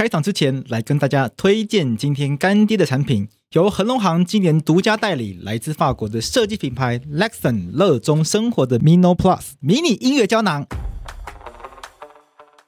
开场之前，来跟大家推荐今天干爹的产品，由恒隆行今年独家代理，来自法国的设计品牌 Lexon 乐中生活的 Mino Plus 迷你音乐胶囊。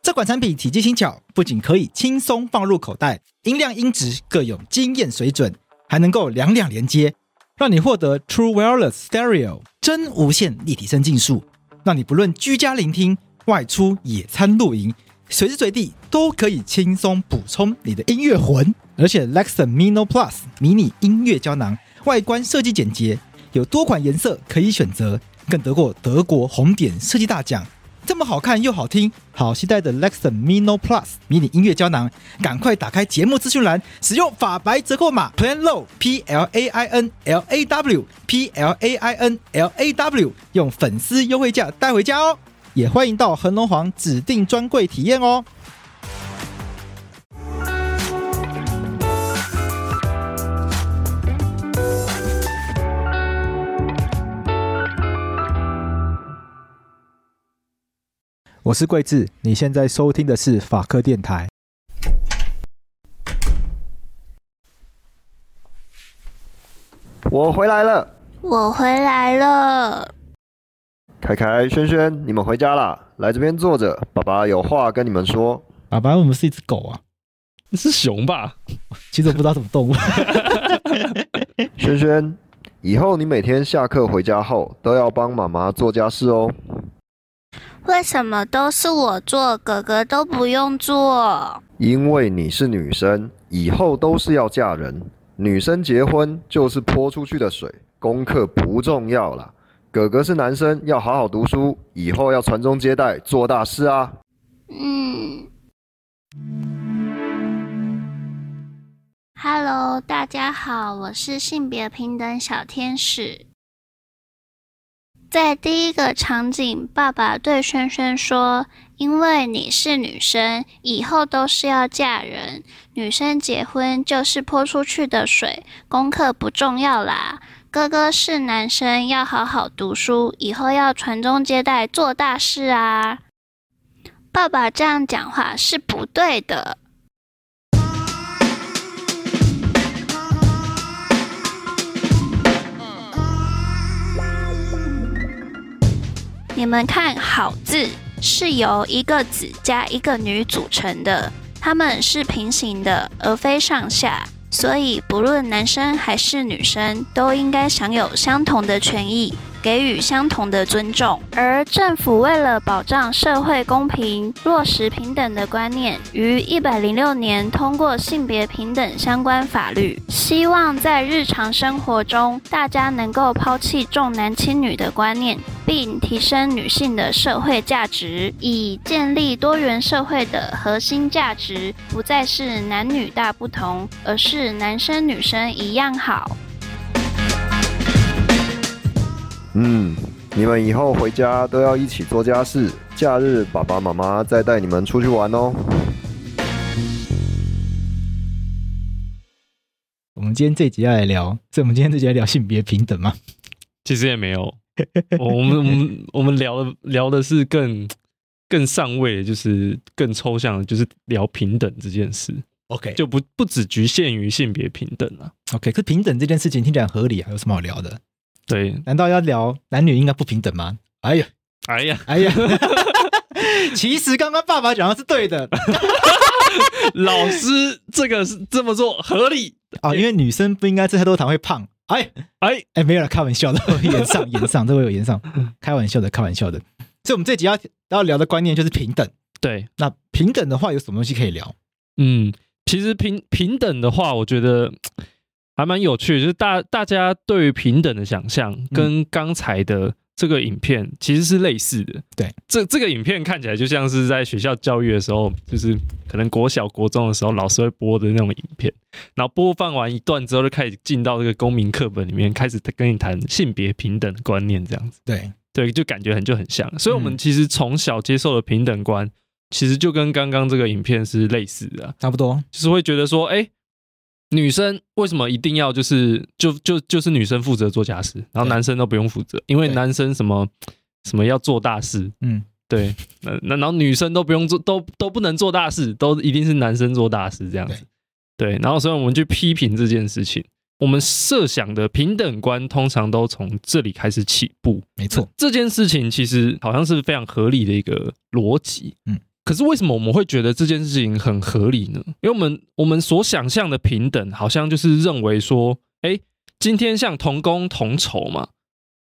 这款产品体积轻巧，不仅可以轻松放入口袋，音量音质各有惊艳水准，还能够两两连接，让你获得 True Wireless Stereo 真无线立体声竞速，让你不论居家聆听、外出野餐露营，随时随地都可以轻松补充你的音乐魂。而且 Lexon Mino Plus 迷你音乐胶囊外观设计简洁，有多款颜色可以选择，更得过德国红点设计大奖。这么好看又好听，好期待的 Lexon Mino Plus 迷你音乐胶囊，赶快打开节目资讯栏，使用法白折扣码 Plan Low P L A I N L A W P L A I N L A W，用粉丝优惠价带回家哦！也欢迎到恒隆皇指定专柜体验哦。我是桂智，你现在收听的是法科电台。我回来了，我回来了。凯凯、轩轩，你们回家啦，来这边坐着，爸爸有话跟你们说。爸爸，我们是一只狗啊？是熊吧？其实我不知道什么动物。轩轩，以后你每天下课回家后都要帮妈妈做家事哦。为什么都是我做，哥哥都不用做？因为你是女生，以后都是要嫁人。女生结婚就是泼出去的水，功课不重要啦。哥哥是男生，要好好读书，以后要传宗接代，做大事啊。嗯。Hello，大家好，我是性别平等小天使。在第一个场景，爸爸对轩轩说：“因为你是女生，以后都是要嫁人。女生结婚就是泼出去的水，功课不重要啦。哥哥是男生，要好好读书，以后要传宗接代，做大事啊。”爸爸这样讲话是不对的。你们看好字是由一个子加一个女组成的，它们是平行的，而非上下，所以不论男生还是女生，都应该享有相同的权益。给予相同的尊重，而政府为了保障社会公平、落实平等的观念，于一百零六年通过性别平等相关法律，希望在日常生活中，大家能够抛弃重男轻女的观念，并提升女性的社会价值，以建立多元社会的核心价值，不再是男女大不同，而是男生女生一样好。嗯，你们以后回家都要一起做家事，假日爸爸妈妈再带你们出去玩哦。我们今天这集要来聊，所以我们今天这集要聊性别平等吗？其实也没有，我们我们我们聊的聊的是更更上位，就是更抽象的，就是聊平等这件事。OK，就不不只局限于性别平等了。OK，可是平等这件事情听起来很合理啊，有什么好聊的？对，难道要聊男女应该不平等吗？哎呀，哎呀，哎呀，其实刚刚爸爸讲的是对的，老师这个是这么做合理啊，因为女生不应该吃太多糖会胖。哎哎哎，没有了，开玩笑的，言上言上，这位有言上，开玩笑的，开玩笑的。所以，我们这集要要聊的观念就是平等。对，那平等的话，有什么东西可以聊？嗯，其实平平等的话，我觉得。还蛮有趣的，就是大大家对于平等的想象跟刚才的这个影片其实是类似的。对，这这个影片看起来就像是在学校教育的时候，就是可能国小国中的时候老师会播的那种影片，然后播放完一段之后就开始进到这个公民课本里面，开始跟你谈性别平等的观念这样子。对对，就感觉很就很像。所以，我们其实从小接受的平等观，其实就跟刚刚这个影片是类似的，差不多，就是会觉得说，哎。女生为什么一定要就是就就就是女生负责做家事，然后男生都不用负责？因为男生什么什么要做大事，嗯，对，那那然后女生都不用做，都都不能做大事，都一定是男生做大事这样子。对，然后所以我们去批评这件事情，我们设想的平等观通常都从这里开始起步。没错，这件事情其实好像是非常合理的一个逻辑。嗯。可是为什么我们会觉得这件事情很合理呢？因为我们我们所想象的平等，好像就是认为说，哎，今天像同工同酬嘛，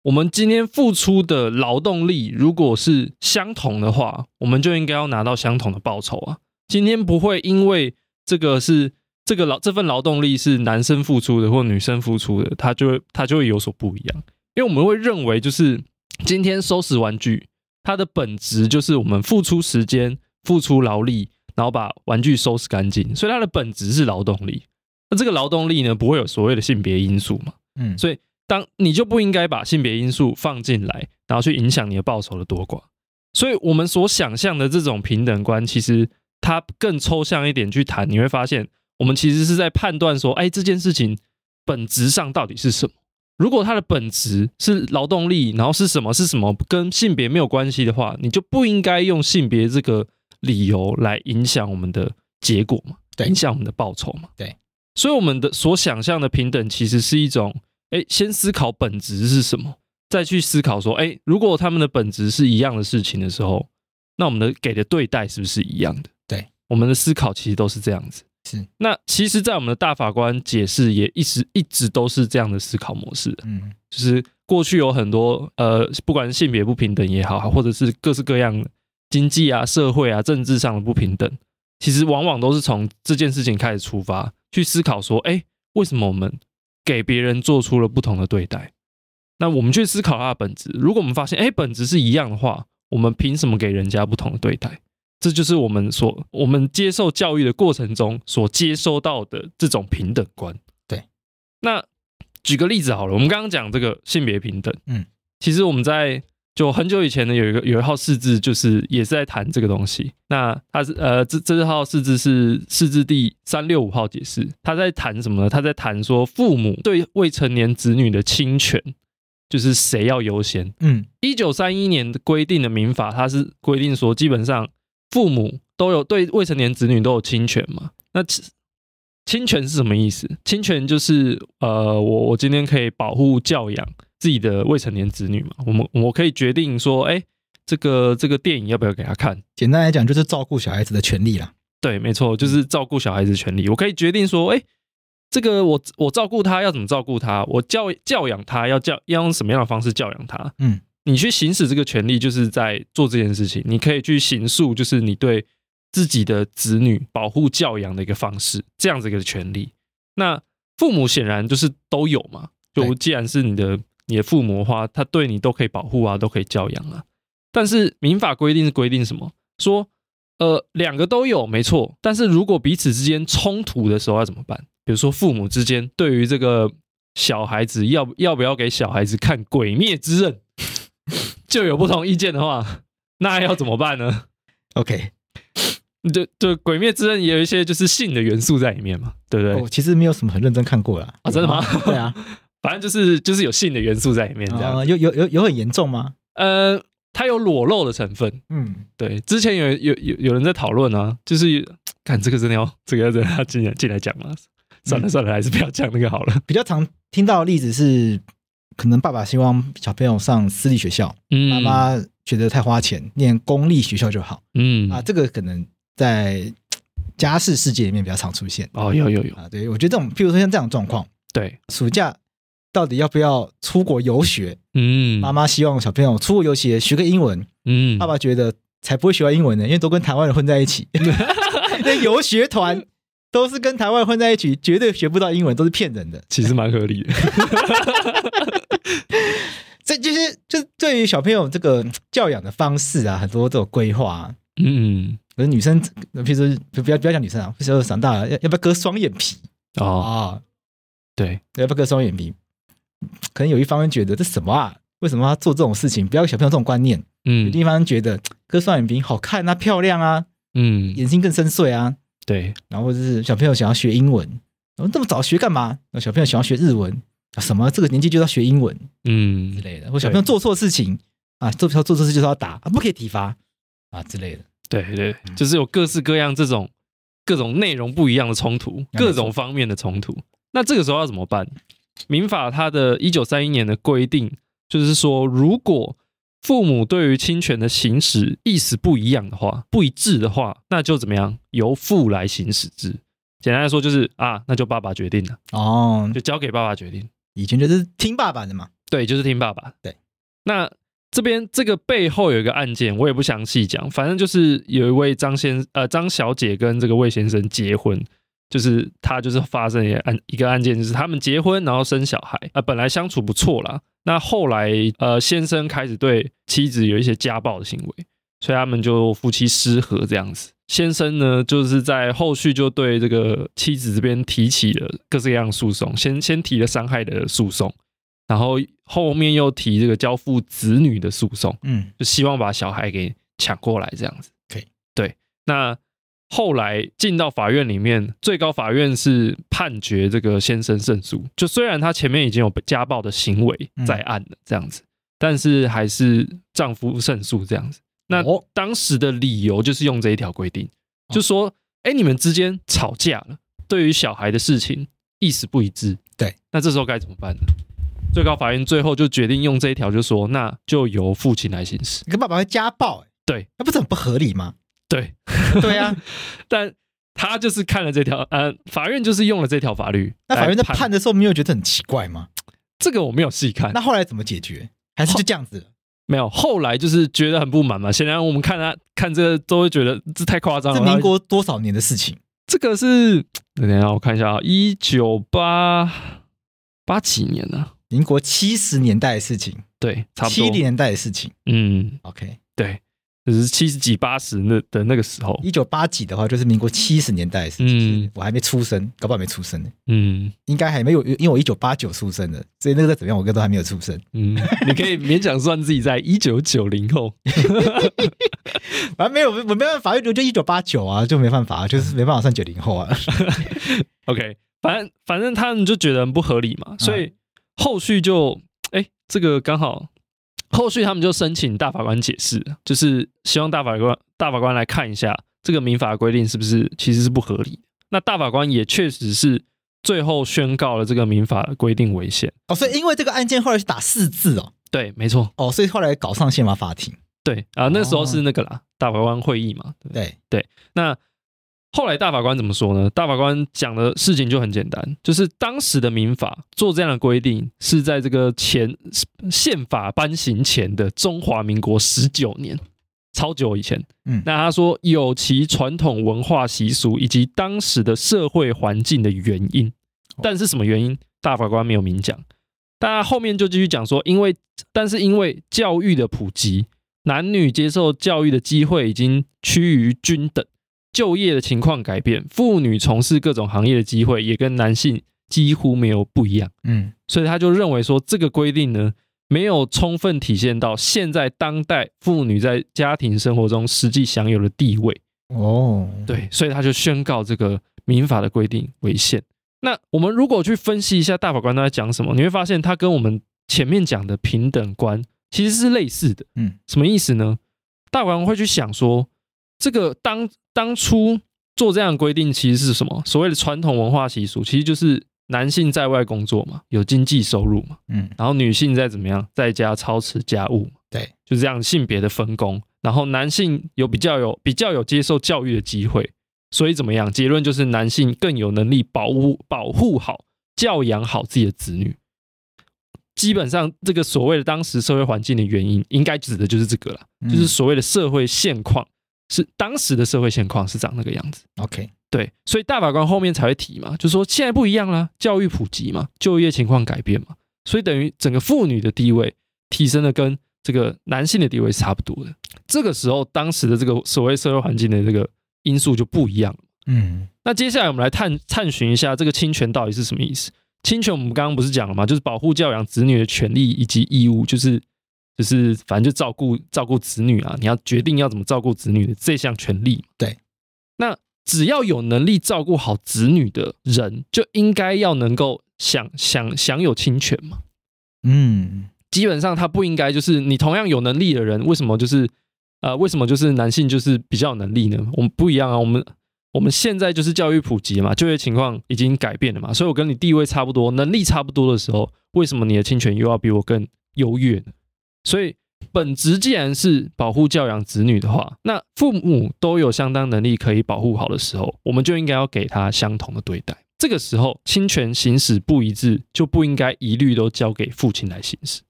我们今天付出的劳动力如果是相同的话，我们就应该要拿到相同的报酬啊。今天不会因为这个是这个劳这份劳动力是男生付出的或女生付出的，他就会他就会有所不一样。因为我们会认为，就是今天收拾玩具。它的本质就是我们付出时间、付出劳力，然后把玩具收拾干净，所以它的本质是劳动力。那这个劳动力呢，不会有所谓的性别因素嘛？嗯，所以当你就不应该把性别因素放进来，然后去影响你的报酬的多寡。所以我们所想象的这种平等观，其实它更抽象一点去谈，你会发现，我们其实是在判断说，哎，这件事情本质上到底是什么？如果它的本质是劳动力，然后是什么是什么跟性别没有关系的话，你就不应该用性别这个理由来影响我们的结果嘛？对，影响我们的报酬嘛？对，所以我们的所想象的平等，其实是一种，哎，先思考本质是什么，再去思考说，哎，如果他们的本质是一样的事情的时候，那我们的给的对待是不是一样的？对，我们的思考其实都是这样子。是，那其实，在我们的大法官解释也一直一直都是这样的思考模式。嗯，就是过去有很多呃，不管是性别不平等也好，或者是各式各样经济啊、社会啊、政治上的不平等，其实往往都是从这件事情开始出发，去思考说，哎，为什么我们给别人做出了不同的对待？那我们去思考它的本质。如果我们发现，哎，本质是一样的话，我们凭什么给人家不同的对待？这就是我们所我们接受教育的过程中所接收到的这种平等观。对，那举个例子好了，我们刚刚讲这个性别平等，嗯，其实我们在就很久以前呢，有一个有一号释字，就是也是在谈这个东西。那它是呃，这这号释字是释字第三六五号解释，他在谈什么呢？他在谈说父母对未成年子女的侵权，就是谁要优先。嗯，一九三一年的规定的民法，它是规定说基本上。父母都有对未成年子女都有侵权嘛？那侵权是什么意思？侵权就是呃，我我今天可以保护教养自己的未成年子女嘛？我们我可以决定说，哎，这个这个电影要不要给他看？简单来讲，就是照顾小孩子的权利啦。对，没错，就是照顾小孩子的权利。我可以决定说，哎，这个我我照顾他要怎么照顾他？我教教养他要教要用什么样的方式教养他？嗯。你去行使这个权利，就是在做这件事情。你可以去行诉，就是你对自己的子女保护教养的一个方式，这样子一个权利。那父母显然就是都有嘛。就既然是你的你的父母的话，他对你都可以保护啊，都可以教养啊。但是民法规定是规定什么？说呃两个都有没错，但是如果彼此之间冲突的时候要怎么办？比如说父母之间对于这个小孩子要要不要给小孩子看《鬼灭之刃》？就有不同意见的话，那要怎么办呢？OK，就就《鬼灭之刃》也有一些就是性的元素在里面嘛，对不对？我其实没有什么很认真看过啦。啊，真的吗？对啊，反正就是就是有性的元素在里面，这样。有有有有很严重吗？呃，它有裸露的成分。嗯，对。之前有有有有人在讨论啊，就是看这个真的要这个要真的要进来进来讲吗？算了算了，还是不要讲那个好了。比较常听到的例子是。可能爸爸希望小朋友上私立学校，嗯，妈妈觉得太花钱，念公立学校就好，嗯。啊，这个可能在家事世界里面比较常出现。哦，有有有。啊，对，我觉得这种，譬如说像这种状况，对，暑假到底要不要出国游学？嗯，妈妈希望小朋友出国游学学个英文，嗯，爸爸觉得才不会学完英文呢，因为都跟台湾人混在一起，那游学团。都是跟台湾混在一起，绝对学不到英文，都是骗人的。其实蛮合理的。这就是就对于小朋友这个教养的方式啊，很多这种规划。嗯，可是女生，譬如说不要不要讲女生啊，小时候长大了要要不要割双眼皮？哦，哦对，要不要割双眼皮？可能有一方人觉得这什么啊？为什么要做这种事情？不要给小朋友这种观念。嗯，有一方人觉得割双眼皮好看啊，漂亮啊，嗯，眼睛更深邃啊。对，然后就是小朋友想要学英文，然后这么早学干嘛？那小朋友想要学日文，什么这个年纪就要学英文，嗯之类的。或小朋友做错事情啊，做错做错事就是要打，不可以体罚啊之类的。对对，就是有各式各样这种各种内容不一样的冲突，各种方面的冲突。那这个时候要怎么办？民法它的一九三一年的规定就是说，如果父母对于亲权的行使意思不一样的话，不一致的话，那就怎么样？由父来行使之。简单来说就是啊，那就爸爸决定了哦，就交给爸爸决定。以前就是听爸爸的嘛，对，就是听爸爸。对，那这边这个背后有一个案件，我也不详细讲，反正就是有一位张先呃张小姐跟这个魏先生结婚。就是他就是发生一个案一个案件，就是他们结婚然后生小孩啊、呃，本来相处不错啦，那后来呃先生开始对妻子有一些家暴的行为，所以他们就夫妻失和这样子。先生呢就是在后续就对这个妻子这边提起了各式各样诉讼，先先提了伤害的诉讼，然后后面又提这个交付子女的诉讼，嗯，就希望把小孩给抢过来这样子。可以，对，那。后来进到法院里面，最高法院是判决这个先生胜诉。就虽然他前面已经有家暴的行为在案了，这样子，但是还是丈夫胜诉这样子。那当时的理由就是用这一条规定，就说：哎，你们之间吵架了，对于小孩的事情意思不一致，对，那这时候该怎么办呢？最高法院最后就决定用这一条，就说那就由父亲来行使。你跟爸爸会家暴，对，那不是很不合理吗？对，对啊，但他就是看了这条，呃，法院就是用了这条法律。那法院在判的时候，没有觉得很奇怪吗？这个我没有细看。那后来怎么解决？还是就这样子？没有，后来就是觉得很不满嘛。显然我们看他看这个都会觉得这太夸张了。这民国多少年的事情？这个是等一下我看一下啊，一九八八几年呢、啊？民国七十年代的事情，对，差不多七零年代的事情。嗯，OK，对。就是七十几八十那的那个时候，一九八几的话，就是民国七十年代的事情。嗯，我还没出生，搞不好没出生呢。嗯，应该还没有，因为我一九八九出生的，所以那个怎么样，我哥都还没有出生。嗯，你可以勉强算自己在一九九零后。反正没有，我没办法，就一九八九啊，就没办法，就是没办法算九零后啊。OK，反正反正他们就觉得很不合理嘛，所以后续就哎，这个刚好。后续他们就申请大法官解释，就是希望大法官大法官来看一下这个民法规定是不是其实是不合理。那大法官也确实是最后宣告了这个民法规定违宪。哦，所以因为这个案件后来是打四字哦。对，没错。哦，所以后来搞上宪法法庭。对啊，那时候是那个啦，哦、大法官会议嘛。对对，那。后来大法官怎么说呢？大法官讲的事情就很简单，就是当时的民法做这样的规定是在这个前宪法颁行前的中华民国十九年，超久以前。嗯，那他说有其传统文化习俗以及当时的社会环境的原因，但是什么原因？大法官没有明讲。大家后面就继续讲说，因为但是因为教育的普及，男女接受教育的机会已经趋于均等。就业的情况改变，妇女从事各种行业的机会也跟男性几乎没有不一样。嗯，所以他就认为说，这个规定呢，没有充分体现到现在当代妇女在家庭生活中实际享有的地位。哦，对，所以他就宣告这个民法的规定违宪。那我们如果去分析一下大法官他在讲什么，你会发现他跟我们前面讲的平等观其实是类似的。嗯，什么意思呢？大法官会去想说，这个当当初做这样的规定，其实是什么？所谓的传统文化习俗，其实就是男性在外工作嘛，有经济收入嘛，嗯，然后女性在怎么样，在家操持家务，对，就这样性别的分工。然后男性有比较有比较有接受教育的机会，所以怎么样？结论就是男性更有能力保护保护好、教养好自己的子女。基本上，这个所谓的当时社会环境的原因，应该指的就是这个了，就是所谓的社会现况。是当时的社会现况是长那个样子，OK，对，所以大法官后面才会提嘛，就是说现在不一样啦，教育普及嘛，就业情况改变嘛，所以等于整个妇女的地位提升的跟这个男性的地位是差不多的。这个时候，当时的这个所谓社会环境的这个因素就不一样了。嗯，那接下来我们来探探寻一下这个侵权到底是什么意思？侵权我们刚刚不是讲了吗？就是保护教养子女的权利以及义务，就是。就是反正就照顾照顾子女啊，你要决定要怎么照顾子女的这项权利。对，那只要有能力照顾好子女的人，就应该要能够享享享有侵权嘛。嗯，基本上他不应该就是你同样有能力的人，为什么就是呃，为什么就是男性就是比较有能力呢？我们不一样啊，我们我们现在就是教育普及嘛，就业情况已经改变了嘛，所以我跟你地位差不多，能力差不多的时候，为什么你的侵权又要比我更优越呢？所以本职既然是保护教养子女的话，那父母都有相当能力可以保护好的时候，我们就应该要给他相同的对待。这个时候，侵权行使不一致，就不应该一律都交给父亲来行使。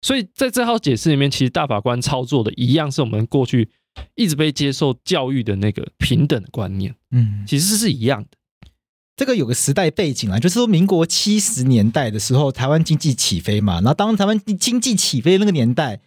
所以在这套解释里面，其实大法官操作的一样是我们过去一直被接受教育的那个平等的观念，嗯，其实是一样的。这个有个时代背景啊，就是说民国七十年代的时候，台湾经济起飞嘛。然后当台湾经济起飞那个年代，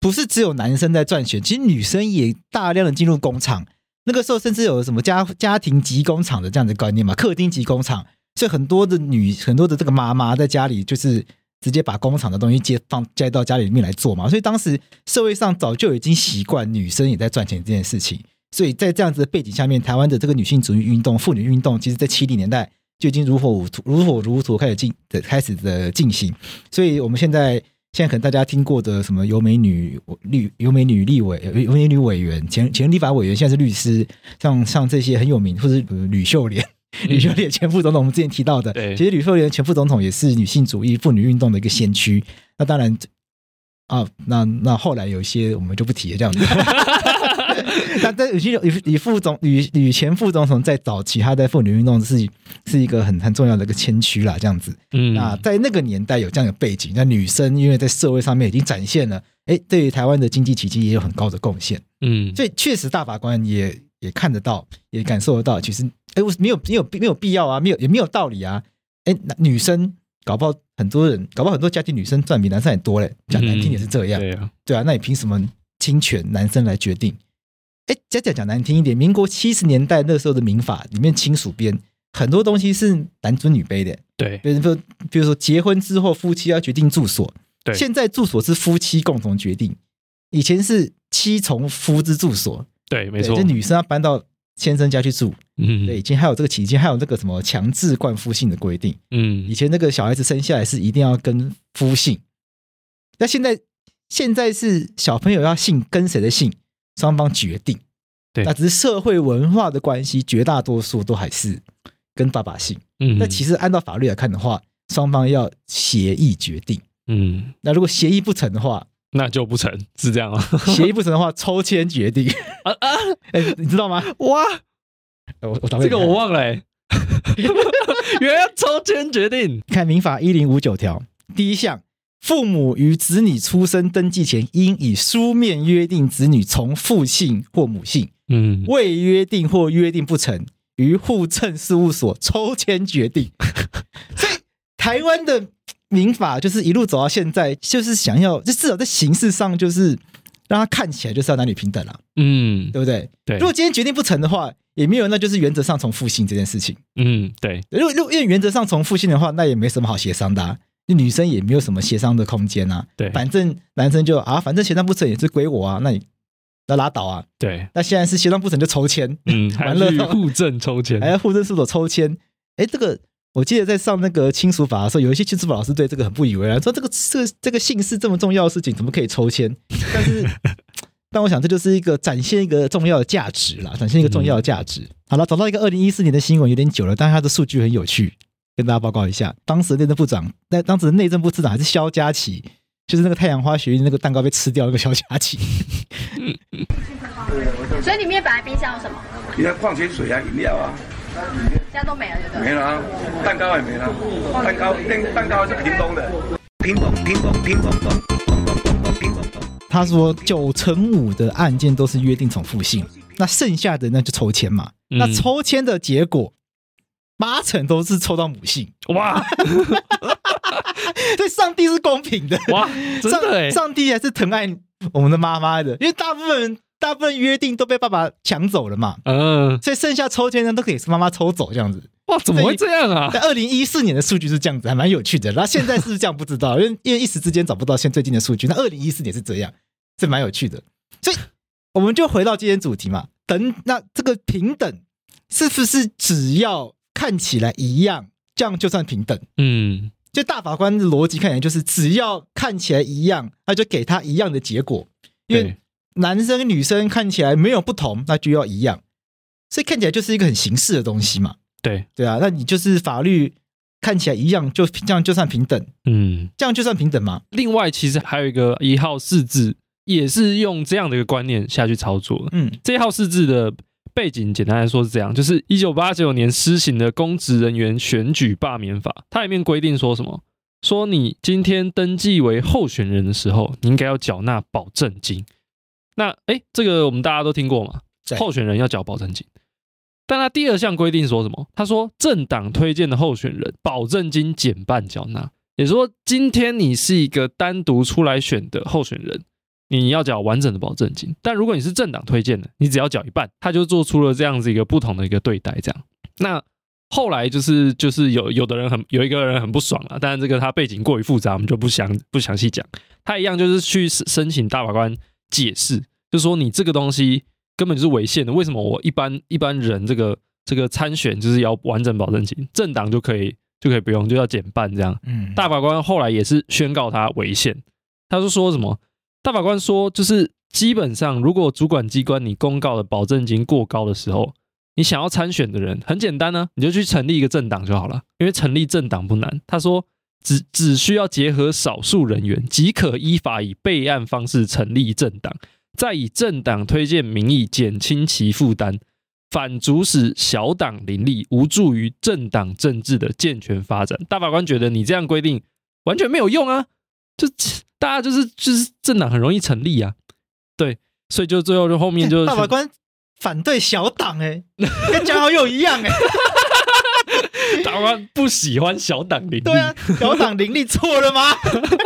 不是只有男生在赚钱，其实女生也大量的进入工厂。那个时候甚至有什么家家庭级工厂的这样的概念嘛，客厅级工厂，所以很多的女很多的这个妈妈在家里就是。直接把工厂的东西接放接到家里面来做嘛，所以当时社会上早就已经习惯女生也在赚钱这件事情，所以在这样子的背景下面，台湾的这个女性主义运动、妇女运动，其实在七零年代就已经如火如荼、如火如荼开始进的开始的进行。所以我们现在现在可能大家听过的什么尤美女律、尤美女立委、尤美女委员、前前立法委员，现在是律师，像像这些很有名，或是吕秀莲。吕秀莲前副总统，我们之前提到的，对，其实吕秀莲前副总统也是女性主义妇女运动的一个先驱。那当然啊，那那后来有一些我们就不提了，这样子。那在吕吕吕副总吕吕前副总统在早期，他在妇女运动是是一个很很重要的一个先驱啦，这样子。嗯，那在那个年代有这样的背景，那女生因为在社会上面已经展现了，哎，对于台湾的经济奇迹也有很高的贡献。嗯，所以确实大法官也也看得到，也感受得到，其实。哎，我没有没有没有必要啊，没有也没有道理啊。哎，女生搞不好很多人，搞不好很多家庭女生赚比男生还多嘞。讲难听也是这样，嗯、对啊，对啊。那你凭什么侵权男生来决定？哎，讲讲讲难听一点，民国七十年代那时候的民法里面亲属编很多东西是男尊女卑的。对，比如说比如说结婚之后夫妻要决定住所，对，现在住所是夫妻共同决定，以前是妻从夫之住所。对，没错，就女生要搬到。先生家去住，嗯，对，以前还有这个期间，还有那个什么强制冠夫姓的规定，嗯，以前那个小孩子生下来是一定要跟夫姓，那现在现在是小朋友要姓跟谁的姓，双方决定，对，那只是社会文化的关系，绝大多数都还是跟爸爸姓，嗯，那其实按照法律来看的话，双方要协议决定，嗯，那如果协议不成的话。那就不成，是这样吗？协议不成的话，抽签决定啊 啊！哎、欸，你知道吗？哇，我我这个我忘了、欸，原来要抽签决定。看民法一零五九条第一项，父母于子女出生登记前，应以书面约定子女从父姓或母姓。嗯，未约定或约定不成，于户政事务所抽签决定。所以台湾的。民法就是一路走到现在，就是想要，就至少在形式上，就是让他看起来就是要男女平等了，嗯，对不对？对。如果今天决定不成的话，也没有，那就是原则上从父姓这件事情，嗯，对。如果如果因为原则上从父姓的话，那也没什么好协商的，啊，女生也没有什么协商的空间啊，对。反正男生就啊，反正协商不成也是归我啊，那你那拉倒啊，对。那现在是协商不成就抽签，嗯，完了互证抽签，还要户政事务所抽签，哎，这个。我记得在上那个亲属法的时候，有一些亲属法老师对这个很不以为然，说这个这个这个姓氏这么重要的事情，怎么可以抽签？但是，但我想这就是一个展现一个重要的价值啦，展现一个重要的价值。好了，找到一个二零一四年的新闻，有点久了，但是它的数据很有趣，跟大家报告一下。当时内政部长，那当时的内政部次长还是萧佳琪，就是那个太阳花学运那个蛋糕被吃掉那个萧佳琪。所以里面本来冰箱有什么？你看矿泉水啊，饮料啊。现在都没了，对不对？没了啊，蛋糕也没了。蛋糕，蛋蛋糕是屏东的，屏东，屏东，屏东，东，东，东，屏东。他说九成五的案件都是约定重复性，那剩下的那就抽签嘛。嗯、那抽签的结果，八成都是抽到母性。哇！对，上帝是公平的。哇，真的上，上帝还是疼爱我们的妈妈的，因为大部分人。大部分约定都被爸爸抢走了嘛，嗯，所以剩下抽签呢都可以是妈妈抽走这样子。哇，怎么会这样啊？在二零一四年的数据是这样子，还蛮有趣的。那现在是不是这样？不知道，因为因为一时之间找不到现最近的数据。那二零一四年是这样，是蛮有趣的。所以我们就回到今天主题嘛，等那这个平等是不是只要看起来一样，这样就算平等？嗯，就大法官的逻辑看起来就是只要看起来一样，那就给他一样的结果，因为。男生跟女生看起来没有不同，那就要一样，所以看起来就是一个很形式的东西嘛。对对啊，那你就是法律看起来一样，就这样就算平等，嗯，这样就算平等嘛？另外，其实还有一个一号四字，也是用这样的一个观念下去操作。嗯，这一号四字的背景，简单来说是这样：就是一九八九年施行的公职人员选举罢免法，它里面规定说什么？说你今天登记为候选人的时候，你应该要缴纳保证金。那哎，这个我们大家都听过嘛？候选人要缴保证金。但他第二项规定说什么？他说政党推荐的候选人保证金减半缴纳。也就是说，今天你是一个单独出来选的候选人，你要缴完整的保证金。但如果你是政党推荐的，你只要缴一半。他就做出了这样子一个不同的一个对待。这样，那后来就是就是有有的人很有一个人很不爽啊，但是这个他背景过于复杂，我们就不详不详细讲。他一样就是去申请大法官解释，就说你这个东西。根本就是违宪的。为什么我一般一般人这个这个参选就是要完整保证金，政党就可以就可以不用，就要减半这样？嗯，大法官后来也是宣告他违宪。他就说什么？大法官说，就是基本上，如果主管机关你公告的保证金过高的时候，你想要参选的人很简单呢、啊，你就去成立一个政党就好了，因为成立政党不难。他说，只只需要结合少数人员，即可依法以备案方式成立政党。再以政党推荐名义减轻其负担，反阻使小党林立，无助于政党政治的健全发展。大法官觉得你这样规定完全没有用啊，就大家就是就是政党很容易成立啊，对，所以就最后就后面就大法官反对小党哎，跟蒋好友一样哎。大法官不喜欢小党林立，对啊，小党林立错了吗？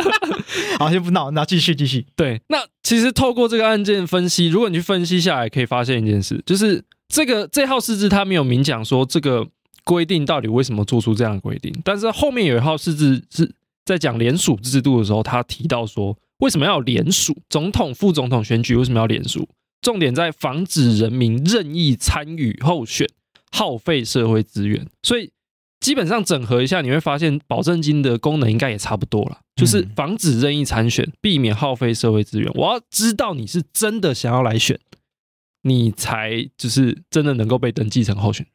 好，先不闹，那继续继续。对，那其实透过这个案件分析，如果你去分析下来，可以发现一件事，就是这个这号释字他没有明讲说这个规定到底为什么做出这样的规定，但是后面有一号释字是在讲联署制度的时候，他提到说为什么要有联署，总统、副总统选举为什么要联署？重点在防止人民任意参与候选，耗费社会资源，所以。基本上整合一下，你会发现保证金的功能应该也差不多了，就是防止任意参选，避免耗费社会资源。我要知道你是真的想要来选，你才就是真的能够被登记成候选。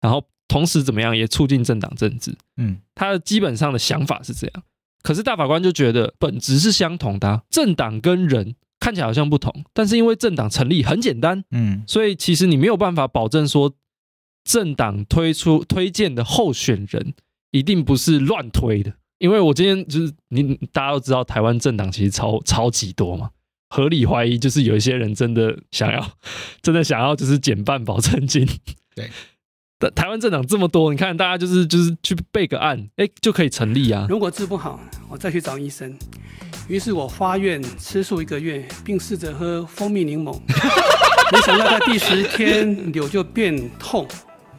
然后同时怎么样也促进政党政治。嗯，他的基本上的想法是这样。可是大法官就觉得本质是相同的啊，政党跟人看起来好像不同，但是因为政党成立很简单，嗯，所以其实你没有办法保证说。政党推出推荐的候选人一定不是乱推的，因为我今天就是你大家都知道，台湾政党其实超超级多嘛，合理怀疑就是有一些人真的想要，真的想要就是减半保证金。对，台湾政党这么多，你看大家就是就是去备个案，哎，就可以成立啊。如果治不好，我再去找医生。于是我发愿吃素一个月，并试着喝蜂蜜柠檬，没想到在第十天柳就变痛。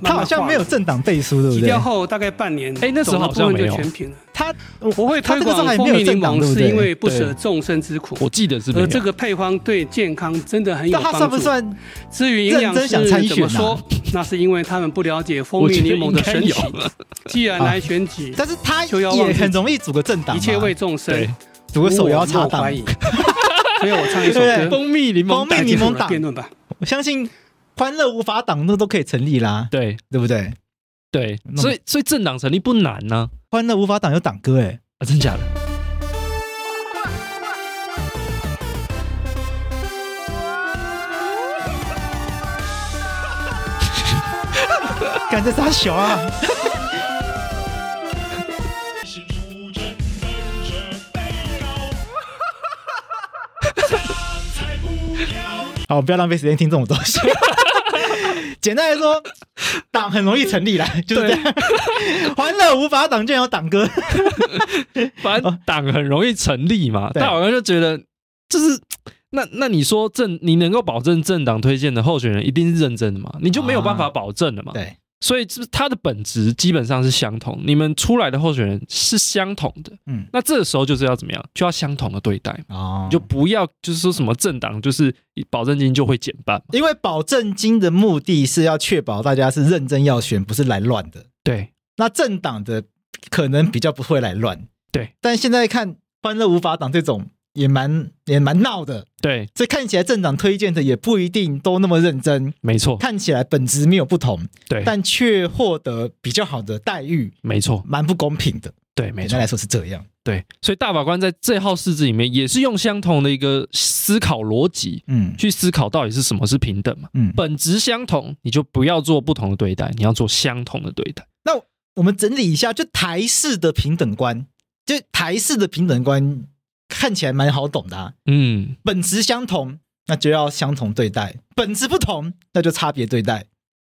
他好像没有政党背书，对不对？掉后大概半年，哎，那时候好像没有。他不会推广蜂蜜柠檬，是因为不舍众生之苦。我记得是。而这个配方对健康真的很有帮助。他算不算？至于营养师怎么说，那是因为他们不了解蜂蜜柠檬的神奇。既然来选举，但是他也很容易组个政党，一切为众生，组个手摇茶党。所以我唱一首歌，蜂蜜柠檬，蜂蜜柠檬党辩论吧。我相信。欢乐无法党那都可以成立啦，对对不对？对，所以所以政党成立不难呢、啊。欢乐无法党有党歌哎，啊，真假的？干这啥小啊？好，不要浪费时间听这种东西。简单来说，党很容易成立啦，就是这样。欢乐无法党，就有党歌。反正党很容易成立嘛，大好像就觉得，就是那那你说政，你能够保证政党推荐的候选人一定是认真的嘛？你就没有办法保证了嘛？对。所以，是它的本质基本上是相同，你们出来的候选人是相同的，嗯，那这个时候就是要怎么样？就要相同的对待哦，就不要就是说什么政党就是保证金就会减半，因为保证金的目的是要确保大家是认真要选，不是来乱的。对，那政党的可能比较不会来乱，对，但现在看欢乐无法党这种也蛮也蛮闹的，对，所以看起来镇长推荐的也不一定都那么认真，没错，看起来本质没有不同，对，但却获得比较好的待遇，没错，蛮不公平的，对，没错，简单来说是这样，对，所以大法官在这号释字里面也是用相同的一个思考逻辑，嗯，去思考到底是什么是平等嘛，嗯，本质相同，你就不要做不同的对待，你要做相同的对待。那我们整理一下，就台式的平等观，就台式的平等观。看起来蛮好懂的，啊，嗯，本质相同，那就要相同对待；本质不同，那就差别对待。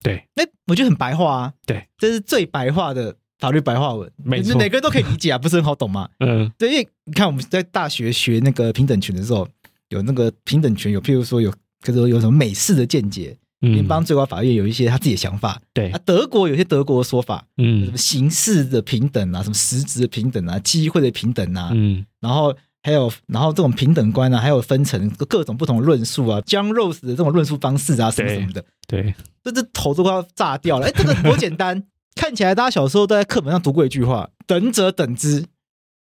对，那我觉得很白话啊，对，这是最白话的法律白话文，每个人都可以理解啊，不是很好懂吗？嗯，对，因为你看我们在大学学那个平等权的时候，有那个平等权，有譬如说有，可是有什么美式的见解。联邦最高法院有一些他自己的想法，对。啊，德国有些德国的说法，嗯，什么形式的平等啊，什么实质的平等啊，机会的平等啊，嗯，然后还有，然后这种平等观啊，还有分成各种不同的论述啊，John Rawls 的这种论述方式啊，什么什么的，对，这这头都快要炸掉了。哎，这个多简单，看起来大家小时候都在课本上读过一句话：等者等之，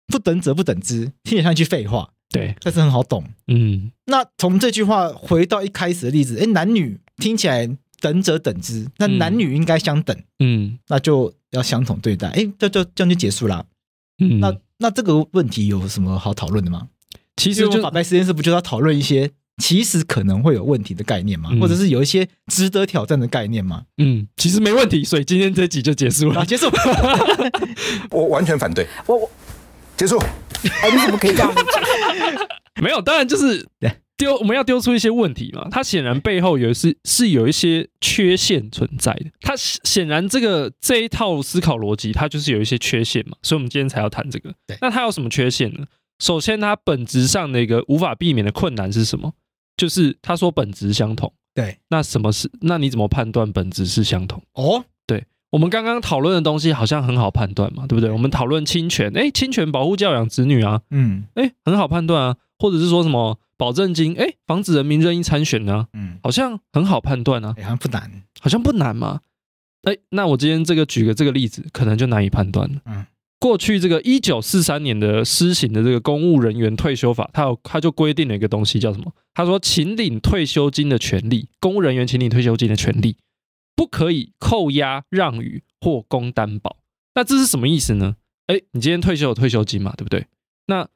不等者不等之，听起来像一句废话，对，但是很好懂，嗯。那从这句话回到一开始的例子，哎，男女。听起来等者等之，那男女应该相等，嗯，那就要相同对待，哎，这就这样就结束了，嗯，那那这个问题有什么好讨论的吗？其实，就法白实验室不就要讨论一些其实可能会有问题的概念吗？嗯、或者是有一些值得挑战的概念吗？嗯，其实没问题，所以今天这集就结束了，结束。我完全反对，我我结束。哎，你怎么可以这样？没有，当然就是对。丢，我们要丢出一些问题嘛？它显然背后有是是有一些缺陷存在的。它显然这个这一套思考逻辑，它就是有一些缺陷嘛。所以，我们今天才要谈这个。对，那它有什么缺陷呢？首先，它本质上的一个无法避免的困难是什么？就是他说本质相同。对，那什么是？那你怎么判断本质是相同？哦，对，我们刚刚讨论的东西好像很好判断嘛，对不对？我们讨论侵权，哎，侵权保护教养子女啊，嗯，哎，很好判断啊，或者是说什么？保证金，哎，防止人民任意参选呢？嗯，好像很好判断啊，好像不难，好像不难嘛。哎，那我今天这个举个这个例子，可能就难以判断了。嗯，过去这个一九四三年的施行的这个公务人员退休法，它有它就规定了一个东西叫什么？他说，请领退休金的权利，公务人员请领退休金的权利，不可以扣押、让与或供担保。那这是什么意思呢？哎，你今天退休有退休金嘛，对不对？那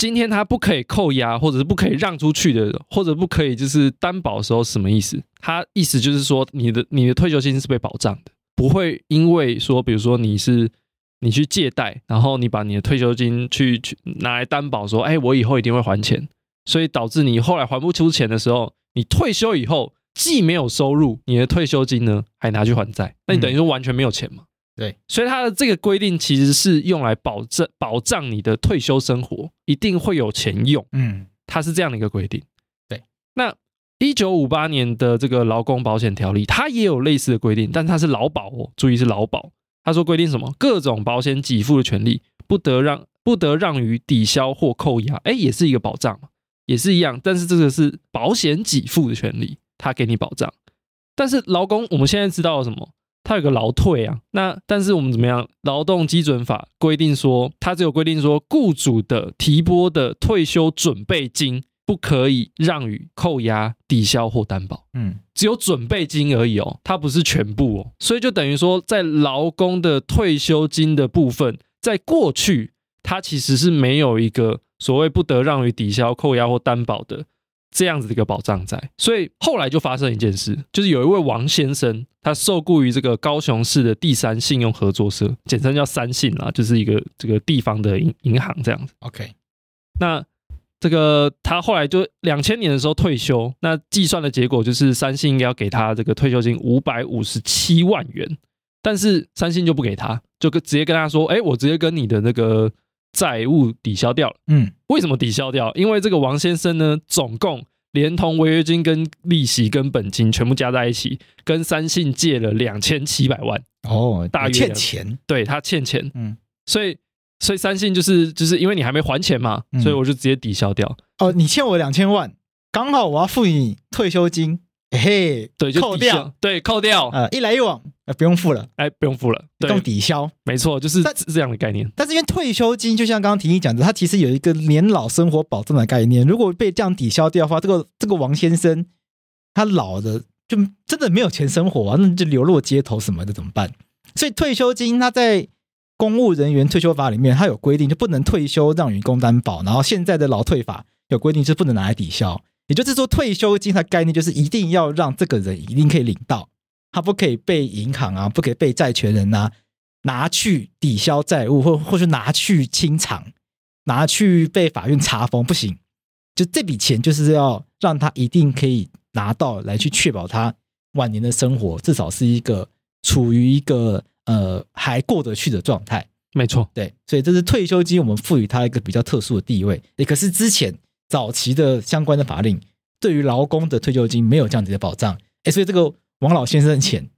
今天他不可以扣押，或者是不可以让出去的，或者不可以就是担保的时候，什么意思？他意思就是说，你的你的退休金是被保障的，不会因为说，比如说你是你去借贷，然后你把你的退休金去去拿来担保，说，哎，我以后一定会还钱，所以导致你后来还不出钱的时候，你退休以后既没有收入，你的退休金呢还拿去还债，那你等于说完全没有钱嘛。对，所以它的这个规定其实是用来保证保障你的退休生活一定会有钱用，嗯，它是这样的一个规定。对，那一九五八年的这个劳工保险条例，它也有类似的规定，但它是劳保哦，注意是劳保。他说规定什么？各种保险给付的权利不得让不得让于抵消或扣押，哎，也是一个保障嘛，也是一样。但是这个是保险给付的权利，它给你保障。但是劳工，我们现在知道了什么？它有个劳退啊，那但是我们怎么样？劳动基准法规定说，它只有规定说，雇主的提拨的退休准备金不可以让与扣押、抵消或担保。嗯，只有准备金而已哦，它不是全部哦。所以就等于说，在劳工的退休金的部分，在过去它其实是没有一个所谓不得让与抵消、扣押或担保的。这样子的一个保障在，所以后来就发生一件事，就是有一位王先生，他受雇于这个高雄市的第三信用合作社，简称叫三信啦，就是一个这个地方的银银行这样子。OK，那这个他后来就两千年的时候退休，那计算的结果就是三信应该要给他这个退休金五百五十七万元，但是三信就不给他，就跟直接跟他说，哎，我直接跟你的那个。债务抵消掉了，嗯，为什么抵消掉？因为这个王先生呢，总共连同违约金、跟利息、跟本金全部加在一起，跟三信借了两千七百万。哦，大约欠钱，对他欠钱，嗯，所以所以三信就是就是因为你还没还钱嘛，所以我就直接抵消掉。哦，你欠我两千万，刚好我要付你退休金，嘿，对，就扣掉，对，扣掉，呃，一来一往，呃，不用付了，哎，不用付了，对，用抵消，没错，就是这样的概念。但是因为退休金，就像刚刚婷婷讲的，它其实有一个年老生活保障的概念，如果被这样抵消掉的话，这个这个王先生他老的就真的没有钱生活啊，那就流落街头什么的怎么办？所以退休金，它在公务人员退休法里面，它有规定，就不能退休让员工担保。然后现在的劳退法有规定，是不能拿来抵消。也就是说，退休金的概念就是一定要让这个人一定可以领到，他不可以被银行啊，不可以被债权人啊拿去抵消债务，或或是拿去清偿，拿去被法院查封，不行。就这笔钱就是要让他一定可以拿到，来去确保他晚年的生活至少是一个。处于一个呃还过得去的状态，没错，对，所以这是退休金，我们赋予它一个比较特殊的地位。也可是之前早期的相关的法令，对于劳工的退休金没有这样子的保障，哎，所以这个王老先生的钱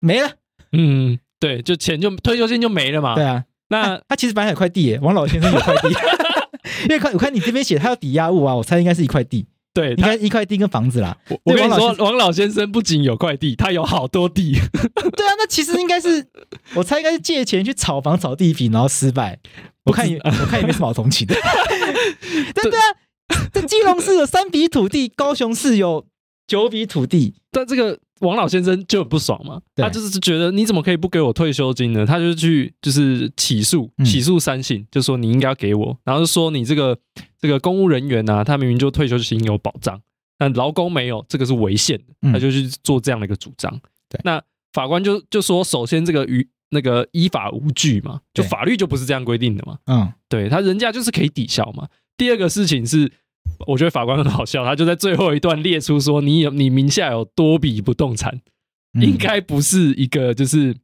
没了，嗯，对，就钱就退休金就没了嘛。对啊，那他其实本来有块地耶，王老先生有块地，因为看我看你这边写他要抵押物啊，我猜应该是一块地。对，应该一块地跟房子啦。我我跟你说，王老先生不仅有块地，他有好多地。对啊，那其实应该是，我猜应该是借钱去炒房、炒地皮，然后失败。我看也，我看也没什么好同情的。对对啊，这基隆市有三笔土地，高雄市有九笔土地，但这个。王老先生就很不爽嘛，他就是觉得你怎么可以不给我退休金呢？他就去就是起诉，起诉三信，就说你应该要给我，然后就说你这个这个公务人员啊，他明明就退休金有保障，但劳工没有，这个是违宪的，他就去做这样的一个主张。对，那法官就就说，首先这个与那个依法无据嘛，就法律就不是这样规定的嘛。嗯，对他人家就是可以抵消嘛。第二个事情是。我觉得法官很好笑，他就在最后一段列出说：“你有你名下有多笔不动产，应该不是一个就是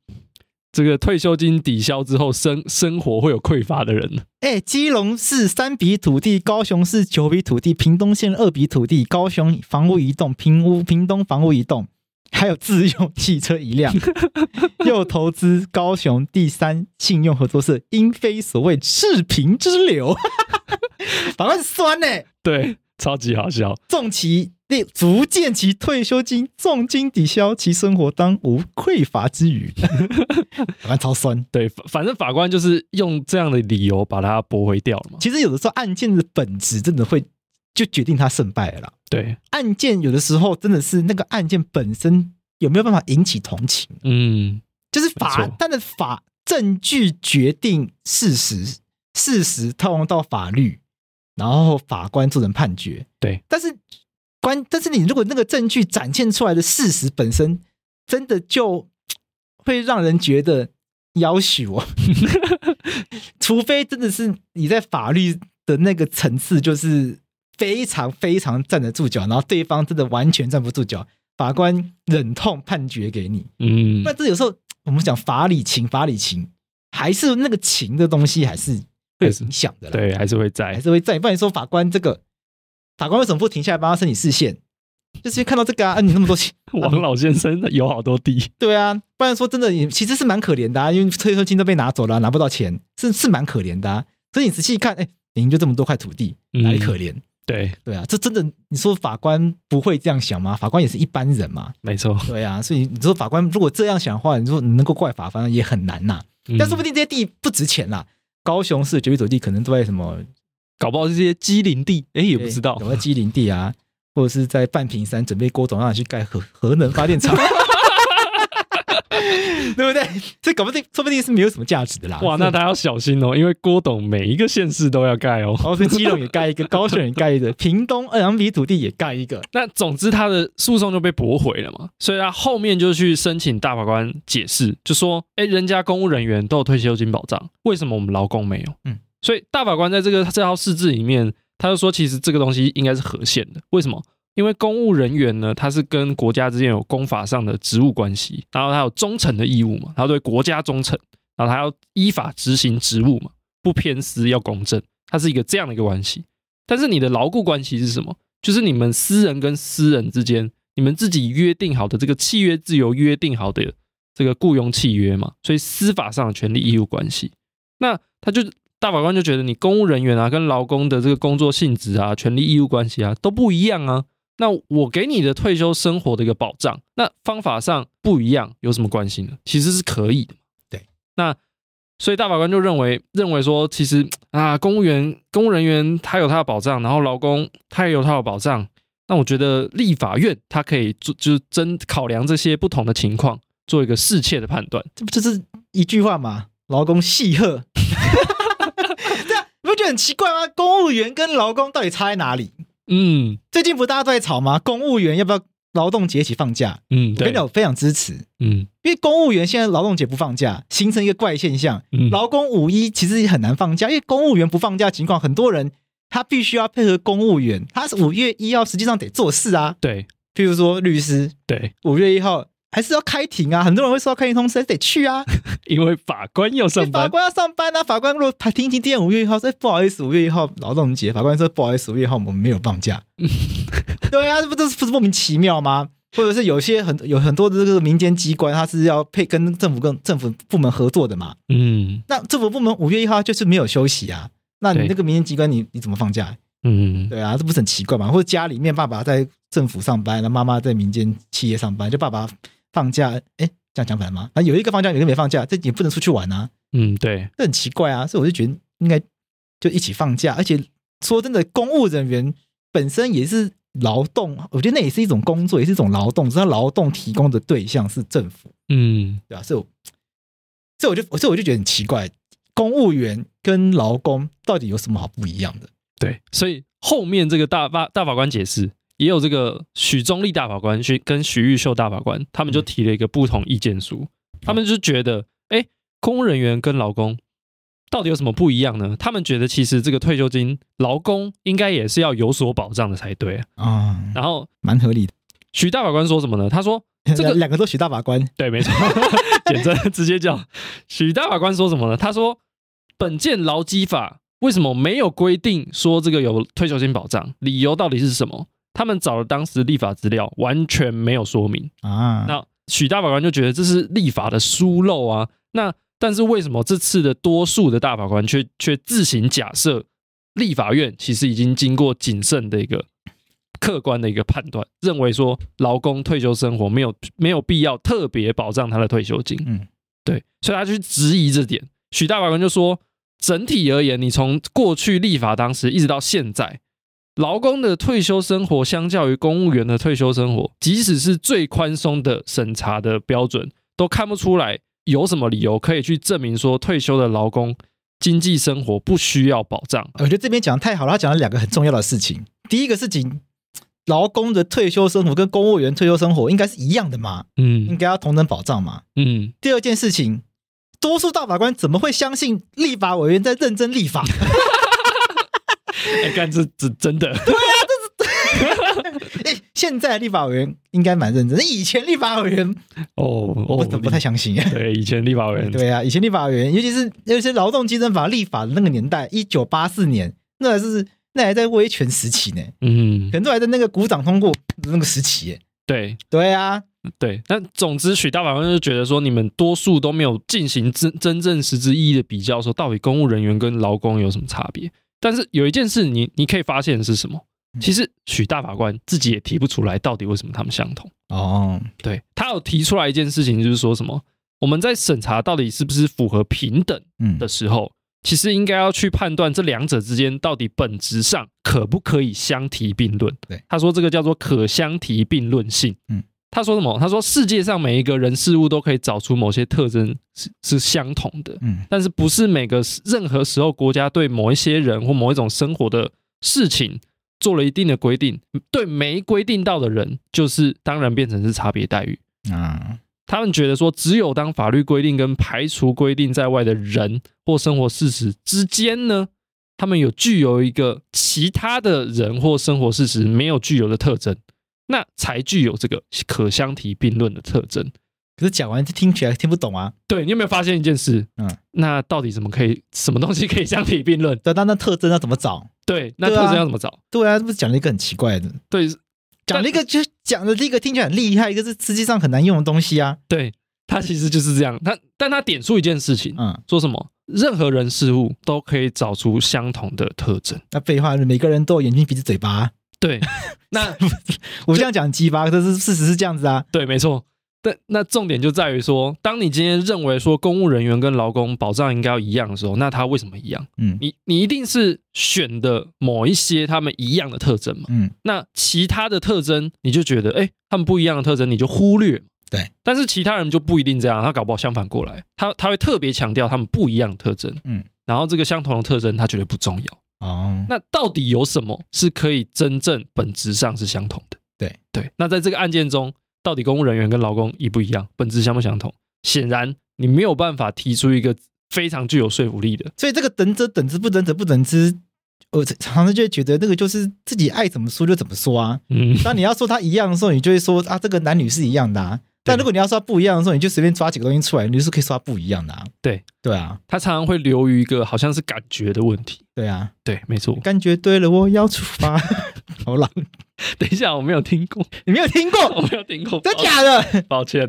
这个退休金抵消之后生生活会有匮乏的人。”哎，基隆市三笔土地，高雄市九笔土地，屏东县二笔土地，高雄房屋一栋，屏屋屏东房屋一栋，还有自用汽车一辆，又投资高雄第三信用合作社，因非所谓赤贫之流。法官 酸呢、欸？对，超级好笑。重其那足见其退休金重金抵消其生活，当无匮乏之余。法官超酸。对，反正法官就是用这样的理由把它驳回掉了嘛。其实有的时候案件的本质真的会就决定他胜败了啦。对，案件有的时候真的是那个案件本身有没有办法引起同情？嗯，就是法，但是法证据决定事实，事实套用到法律。然后法官做成判决，对。但是关，但是你如果那个证据展现出来的事实本身，真的就会让人觉得要许我，除非真的是你在法律的那个层次，就是非常非常站得住脚，然后对方真的完全站不住脚，法官忍痛判决给你。嗯，那这有时候我们讲法理情，法理情还是那个情的东西，还是。会有影响的，对，还是会在，还是会在。不然你说法官这个法官为什么不停下来帮他申请视线？就是看到这个啊，啊你那么多钱，王老先生有好多地，对啊。不然说真的，你其实是蛮可怜的啊，因为退休金都被拿走了，拿不到钱，是是蛮可怜的啊。所以你仔细看，哎，您就这么多块土地，哪里可怜？嗯、对对啊，这真的，你说法官不会这样想吗？法官也是一般人嘛，没错。对啊，所以你说法官如果这样想的话，你说你能够怪法官也很难呐、啊。嗯、但说不定这些地不值钱啦。高雄市九笔土地可能都在什么？搞不好这些机林地，哎，也不知道有没有机灵地啊，或者是在半屏山准备郭总让他去盖核核能发电厂。对不对？这搞不定，说不定是没有什么价值的啦。哇，那他要小心哦，因为郭董每一个县市都要盖哦。哦，所以基隆也盖一个，高雄也盖一个，屏东二两笔土地也盖一个。那总之他的诉讼就被驳回了嘛，所以他后面就去申请大法官解释，就说：哎，人家公务人员都有退休金保障，为什么我们劳工没有？嗯，所以大法官在这个这套释字里面，他就说，其实这个东西应该是合宪的。为什么？因为公务人员呢，他是跟国家之间有公法上的职务关系，然后他有忠诚的义务嘛，他对国家忠诚，然后他要依法执行职务嘛，不偏私要公正，它是一个这样的一个关系。但是你的劳雇关系是什么？就是你们私人跟私人之间，你们自己约定好的这个契约自由约定好的这个雇佣契约嘛，所以司法上的权利义务关系。那他就大法官就觉得你公务人员啊，跟劳工的这个工作性质啊、权利义务关系啊都不一样啊。那我给你的退休生活的一个保障，那方法上不一样，有什么关系呢？其实是可以的。对，那所以大法官就认为认为说，其实啊，公务员、公务人员他有他的保障，然后劳工他也有他的保障。那我觉得立法院他可以做，就是真考量这些不同的情况，做一个适切的判断。这不就是一句话嘛？劳工细贺。对啊，你不觉得很奇怪吗？公务员跟劳工到底差在哪里？嗯，最近不大家都在吵吗？公务员要不要劳动节一起放假？嗯，我跟你讲，我非常支持。嗯，因为公务员现在劳动节不放假，形成一个怪现象。嗯，劳工五一其实也很难放假，因为公务员不放假情况，很多人。他必须要配合公务员，他是五月一号，实际上得做事啊。对，譬如说律师，对，五月一号还是要开庭啊。很多人会收到开庭通知，还是得去啊，因为法官要上班，法官要上班啊。法官如果他庭期天五月一号，说不好意思，五月一号劳动节，法官说不好意思，五月一号我们没有放假。对啊，这不这是不是莫名其妙吗？或者是有些很有很多的这个民间机关，他是要配跟政府跟政府部门合作的嘛。嗯，那政府部门五月一号就是没有休息啊。那你那个民间机关你，你你怎么放假？嗯，对啊，这不是很奇怪吗？或者家里面爸爸在政府上班，那妈妈在民间企业上班，就爸爸放假，哎，这样讲反了吗？啊，有一个放假，有一个没放假，这也不能出去玩啊。嗯，对，这很奇怪啊。所以我就觉得应该就一起放假。而且说真的，公务人员本身也是劳动，我觉得那也是一种工作，也是一种劳动，只是他劳动提供的对象是政府。嗯，对啊，所以我，所以我就，所以我就觉得很奇怪。公务员跟劳工到底有什么好不一样的？对，所以后面这个大法大法官解释，也有这个许宗力大法官去跟许玉秀大法官，他们就提了一个不同意见书，嗯、他们就觉得，哎，公务人员跟劳工到底有什么不一样呢？他们觉得其实这个退休金，劳工应该也是要有所保障的才对啊。嗯、然后蛮合理的。许大法官说什么呢？他说，这个两个都许大法官，对，没错，简称直接叫许大法官说什么呢？他说。本件劳基法为什么没有规定说这个有退休金保障？理由到底是什么？他们找了当时立法资料，完全没有说明啊。那许大法官就觉得这是立法的疏漏啊。那但是为什么这次的多数的大法官却却自行假设立法院其实已经经过谨慎的一个客观的一个判断，认为说劳工退休生活没有没有必要特别保障他的退休金？嗯，对，所以他就去质疑这点。许大法官就说。整体而言，你从过去立法当时一直到现在，劳工的退休生活相较于公务员的退休生活，即使是最宽松的审查的标准，都看不出来有什么理由可以去证明说退休的劳工经济生活不需要保障。我觉得这边讲的太好了，他讲了两个很重要的事情。第一个事情，劳工的退休生活跟公务员退休生活应该是一样的嘛，嗯，应该要同等保障嘛，嗯。第二件事情。多数大法官怎么会相信立法委员在认真立法？哎，干这这真的？对啊，这是。哎，现在立法委员应该蛮认真，以前立法委员哦，我怎么不太相信？对，以前立法委员，对啊，以前立法委员，尤其是尤其是劳动基准法立法的那个年代，一九八四年，那还是那还在威权时期呢。嗯，可能都还在那个鼓掌通过的那个时期。对，对啊。对，但总之，许大法官就觉得说，你们多数都没有进行真真正实质意义的比较，说到底公务人员跟劳工有什么差别？但是有一件事你，你你可以发现是什么？其实许大法官自己也提不出来，到底为什么他们相同？哦，对，他有提出来一件事情，就是说什么？我们在审查到底是不是符合平等的时候，其实应该要去判断这两者之间到底本质上可不可以相提并论。对，他说这个叫做可相提并论性。嗯。他说什么？他说世界上每一个人事物都可以找出某些特征是是相同的，嗯，但是不是每个任何时候国家对某一些人或某一种生活的事情做了一定的规定，对没规定到的人，就是当然变成是差别待遇啊。他们觉得说，只有当法律规定跟排除规定在外的人或生活事实之间呢，他们有具有一个其他的人或生活事实没有具有的特征。那才具有这个可相提并论的特征。可是讲完就听起来听不懂啊。对，你有没有发现一件事？嗯，那到底怎么可以，什么东西可以相提并论？对，那那特征要怎么找？对，那特征要怎么找？对啊，这不是讲了一个很奇怪的。对，讲了一个就讲的这个听起来很厉害，一个是实际上很难用的东西啊。对，它其实就是这样。他但它点出一件事情，嗯，说什么？任何人事物都可以找出相同的特征。那废话，每个人都有眼睛、鼻子、嘴巴。对，那我这样讲鸡巴，可是事实是这样子啊。对，没错。但那重点就在于说，当你今天认为说公务人员跟劳工保障应该要一样的时候，那他为什么一样？嗯，你你一定是选的某一些他们一样的特征嘛？嗯，那其他的特征你就觉得，哎，他们不一样的特征你就忽略。对，但是其他人就不一定这样，他搞不好相反过来，他他会特别强调他们不一样的特征。嗯，然后这个相同的特征他觉得不重要。哦，那到底有什么是可以真正本质上是相同的？对对，那在这个案件中。到底公务人员跟劳工一不一样，本质相不相同？显然你没有办法提出一个非常具有说服力的。所以这个等者等之不等者不等之，我常常就会觉得那个就是自己爱怎么说就怎么说啊。嗯，当你要说他一样的时候，你就会说啊，这个男女是一样的啊。但如果你要刷不一样的时候，你就随便抓几个东西出来，你就是可以刷不一样的啊。对对啊，它常常会流于一个好像是感觉的问题。对啊，对，没错，感觉对了，我要出发。好冷。等一下，我没有听过，你没有听过？我没有听过，真假的？抱歉，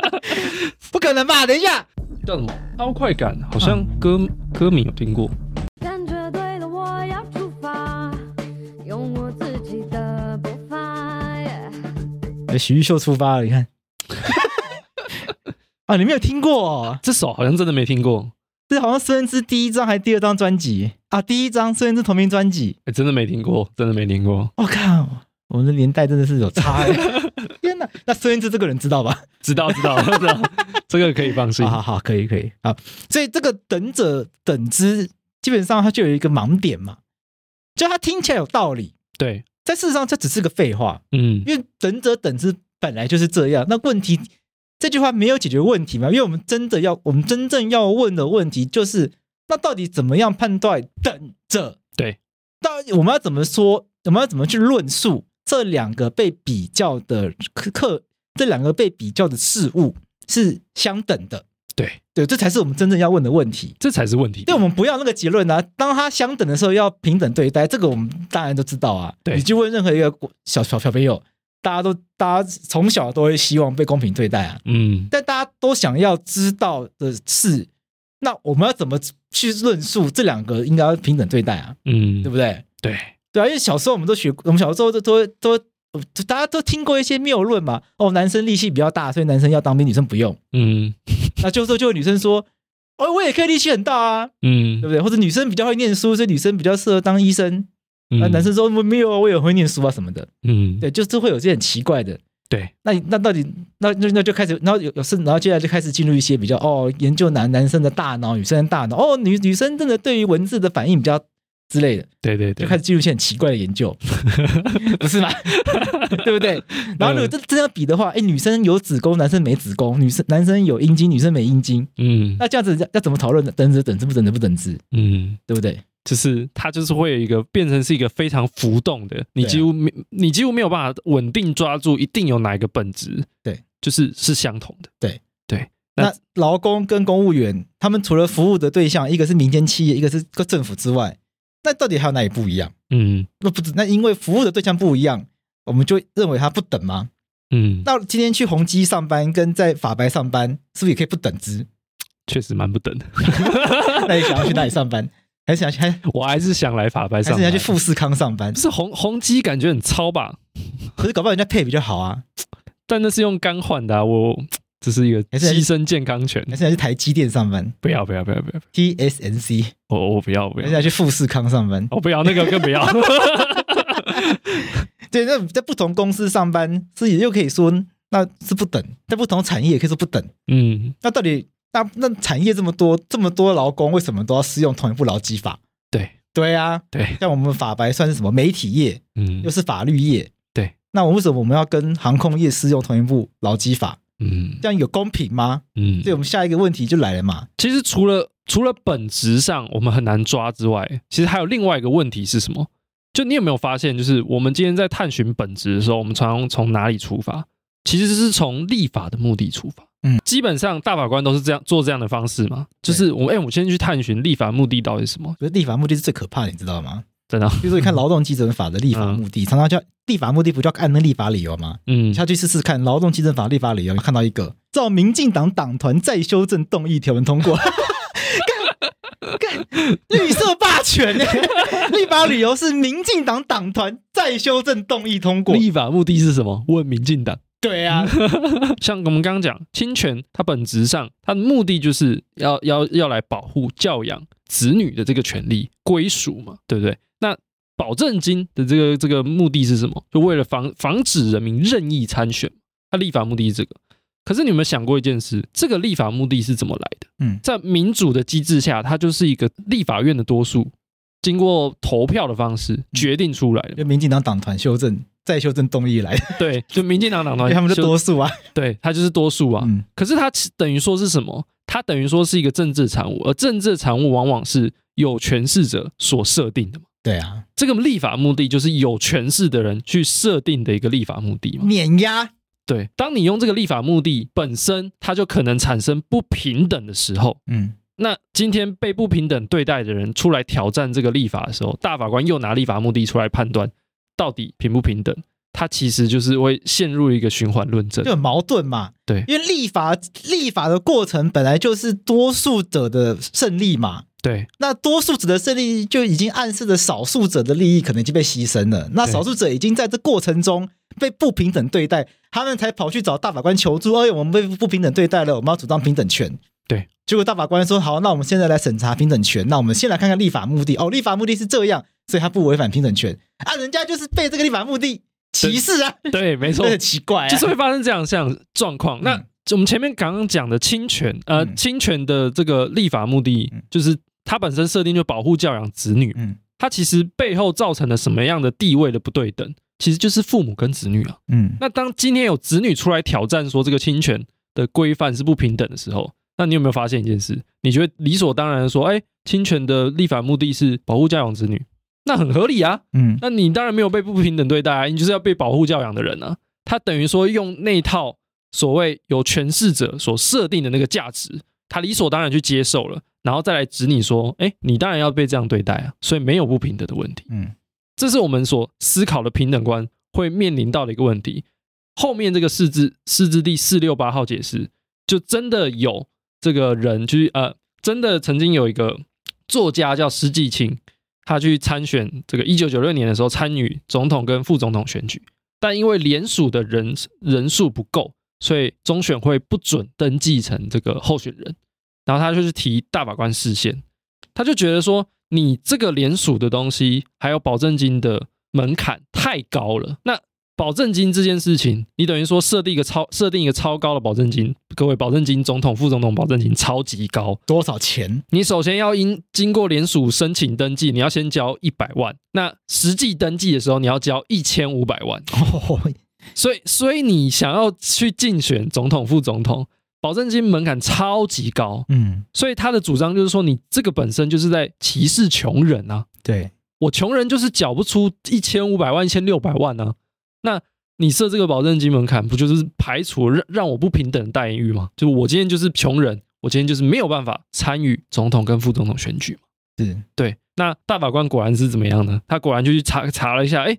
不可能吧？等一下，叫什么？超快感，好像歌、嗯、歌名有听过。感觉对了，我要出发，用我自己的步伐。哎，徐玉秀出发了，你看。啊，你没有听过、哦？这首好像真的没听过。这好像孙燕姿第一张还是第二张专辑啊？第一张孙燕姿同名专辑，哎，真的没听过，真的没听过。我、哦、靠，我们的年代真的是有差哎！天哪，那孙燕姿这个人知道吧？知道，知道，知道，这个可以放心。好好，可以，可以。好，所以这个等者等之，基本上它就有一个盲点嘛，就它听起来有道理，对，在事实上这只是个废话。嗯，因为等者等之本来就是这样，那问题。这句话没有解决问题吗？因为我们真的要，我们真正要问的问题就是，那到底怎么样判断等着？对，到底我们要怎么说？我们要怎么去论述这两个被比较的客，这两个被比较的事物是相等的？对，对，这才是我们真正要问的问题。这才是问题。对，我们不要那个结论啊！当它相等的时候，要平等对待，这个我们当然都知道啊。对，你去问任何一个小小小朋友。大家都，大家从小都会希望被公平对待啊，嗯，但大家都想要知道的是，那我们要怎么去论述这两个应该要平等对待啊，嗯，对不对？对，对啊，因为小时候我们都学，我们小时候都都都，大家都听过一些谬论嘛，哦，男生力气比较大，所以男生要当兵，女生不用，嗯，那就是说就有女生说，哦，我也可以力气很大啊，嗯，对不对？或者女生比较会念书，所以女生比较适合当医生。那男生说没有啊，我也会念书啊什么的，嗯，对，就是会有这些很奇怪的，对。那那到底那那那就开始，然后有有是，然后接下来就开始进入一些比较哦，研究男男生的大脑，女生的大脑，哦，女女生真的对于文字的反应比较之类的，对对对，就开始进入一些很奇怪的研究，不是吗？对不对？然后如果真真要比的话，哎，女生有子宫，男生没子宫，女生男生有阴茎，女生没阴茎，嗯，那这样子要要怎么讨论呢？等值等值不等值不等值？嗯，对不对？就是它就是会有一个变成是一个非常浮动的，你几乎没你几乎没有办法稳定抓住，一定有哪一个本质，对，就是是相同的，对对。那劳工跟公务员，他们除了服务的对象，一个是民间企业，一个是个政府之外，那到底还有哪里不一样？嗯，那不止，那因为服务的对象不一样，我们就认为它不等吗？嗯，那今天去宏基上班跟在法白上班，是不是也可以不等值？确实蛮不等的。那你想要去哪里上班？还是想还，我还是想来法白上班，还是想去富士康上班？不是宏宏基感觉很糙吧？可是搞不好人家配比较好啊。但那是用肝换的，啊，我 这是一个牺牲健康权。还是要去台积电上班？不要不要不要不要！TSMC，我我不要不要！还是想去富士康上班？我不要那个更不要。对，那在不同公司上班，是也又可以说那是不等，在不同产业也可以说不等。嗯，那到底？那那产业这么多，这么多劳工，为什么都要适用同一部劳基法？对对啊，对，像我们法白算是什么媒体业，嗯，又是法律业，对。那我为什么我们要跟航空业适用同一部劳基法？嗯，这样有公平吗？嗯，所以我们下一个问题就来了嘛。其实除了除了本质上我们很难抓之外，其实还有另外一个问题是什么？就你有没有发现，就是我们今天在探寻本质的时候，我们常常从哪里出发？其实是从立法的目的出发。嗯，基本上大法官都是这样做这样的方式嘛，就是我哎、欸，我先去探寻立法目的到底是什么？觉得立法目的是最可怕的，你知道吗？真的，比如说你看劳动基准法的立法目的，嗯、常常叫立法目的不叫按那立法理由吗？嗯，下去试试看劳动基准法立法理由，看到一个，照民进党党团再修正动议条文通过。绿色霸权呢？立法理由是民进党党团再修正动议通过。立法目的是什么？问民进党。对啊，像我们刚刚讲，侵权它本质上它的目的就是要要要来保护教养子女的这个权利归属嘛，对不对？那保证金的这个这个目的是什么？就为了防防止人民任意参选，它立法目的是这个。可是你有没有想过一件事？这个立法目的是怎么来的？嗯，在民主的机制下，它就是一个立法院的多数经过投票的方式决定出来的。就民进党党团修正。再修正动议来，对，就民进党党团，他们是多数啊，对，他就是多数啊。嗯、可是他等于说是什么？他等于说是一个政治产物，而政治产物往往是有权势者所设定的嘛。对啊，这个立法目的就是有权势的人去设定的一个立法目的嘛。碾压。对，当你用这个立法目的本身，它就可能产生不平等的时候，嗯，那今天被不平等对待的人出来挑战这个立法的时候，大法官又拿立法目的出来判断。到底平不平等？他其实就是会陷入一个循环论证，就很矛盾嘛。对，因为立法立法的过程本来就是多数者的胜利嘛。对，那多数者的胜利就已经暗示着少数者的利益可能已经被牺牲了。那少数者已经在这过程中被不平等对待，他们才跑去找大法官求助。哎，我们被不平等对待了，我们要主张平等权。对，结果大法官说：“好，那我们现在来审查平等权。那我们先来看看立法目的。哦，立法目的是这样。”所以他不违反平等权啊，人家就是被这个立法目的歧视啊，对，对，没错，很奇怪、啊，就是会发生这样这样状况。嗯、那我们前面刚刚讲的侵权，呃，嗯、亲权的这个立法目的，就是它本身设定就保护教养子女，嗯，它其实背后造成了什么样的地位的不对等，其实就是父母跟子女啊，嗯，那当今天有子女出来挑战说这个侵权的规范是不平等的时候，那你有没有发现一件事？你觉得理所当然的说，哎，侵权的立法目的是保护教养子女？那很合理啊，嗯，那你当然没有被不平等对待啊，你就是要被保护教养的人啊。他等于说用那套所谓有权势者所设定的那个价值，他理所当然去接受了，然后再来指你说，哎，你当然要被这样对待啊，所以没有不平等的问题。嗯，这是我们所思考的平等观会面临到的一个问题。后面这个四字四字第四六八号解释，就真的有这个人，就呃，真的曾经有一个作家叫施季青。他去参选这个一九九六年的时候参与总统跟副总统选举，但因为联署的人人数不够，所以中选会不准登记成这个候选人。然后他就去提大法官释宪，他就觉得说，你这个联署的东西还有保证金的门槛太高了。那保证金这件事情，你等于说设定一个超设定一个超高的保证金，各位保证金，总统、副总统保证金超级高，多少钱？你首先要因经过联署申请登记，你要先交一百万，那实际登记的时候你要交一千五百万。哦，所以所以你想要去竞选总统、副总统，保证金门槛超级高。嗯，所以他的主张就是说，你这个本身就是在歧视穷人啊。对，我穷人就是缴不出一千五百万、一千六百万呢、啊。那你设这个保证金门槛，不就是排除让让我不平等的待遇吗？就我今天就是穷人，我今天就是没有办法参与总统跟副总统选举嘛。是对。那大法官果然是怎么样呢？他果然就去查查了一下，哎，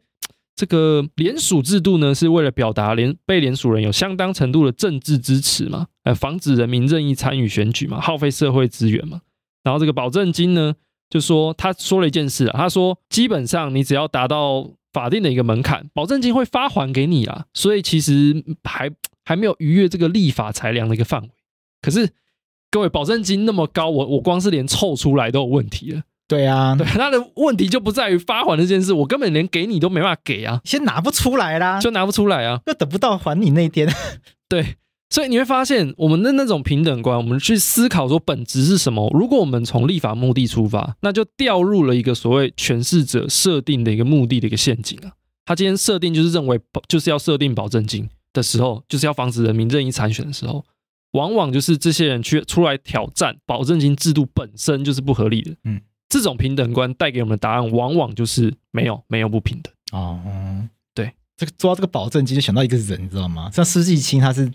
这个联署制度呢，是为了表达联被联署人有相当程度的政治支持嘛，呃，防止人民任意参与选举嘛，耗费社会资源嘛。然后这个保证金呢，就说他说了一件事啊，他说基本上你只要达到。法定的一个门槛，保证金会发还给你啊，所以其实还还没有逾越这个立法裁量的一个范围。可是各位，保证金那么高，我我光是连凑出来都有问题了。对啊，对，他的问题就不在于发还这件事，我根本连给你都没办法给啊，先拿不出来啦，就拿不出来啊，又等不到还你那天。对。所以你会发现，我们的那种平等观，我们去思考说本质是什么。如果我们从立法目的出发，那就掉入了一个所谓诠释者设定的一个目的的一个陷阱啊。他今天设定就是认为就是要设定保证金的时候，就是要防止人民任意参选的时候，往往就是这些人去出来挑战保证金制度本身就是不合理的。嗯，这种平等观带给我们的答案，往往就是没有没有不平等。哦，嗯，对，这个做到这个保证金，就想到一个人，你知道吗？像施季青，他是。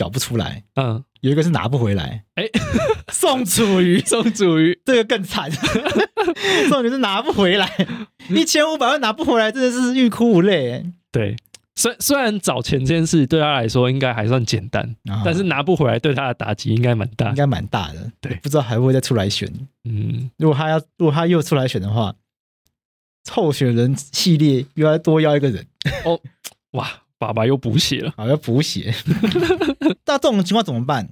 缴不出来，嗯，有一个是拿不回来，哎、欸，宋楚瑜，宋楚瑜，这个更惨，宋楚瑜是拿不回来，一千五百万拿不回来，真的是欲哭无泪，对，虽虽然找钱这件事对他来说应该还算简单，啊。但是拿不回来对他的打击应该蛮大。应。该蛮大的。对。不知道还会不会再出来选。嗯，如果他要，如果他又出来选的话，候选人系列又要多要一个人，哦哇，爸爸又补血了。好要补血。那这种情况怎么办？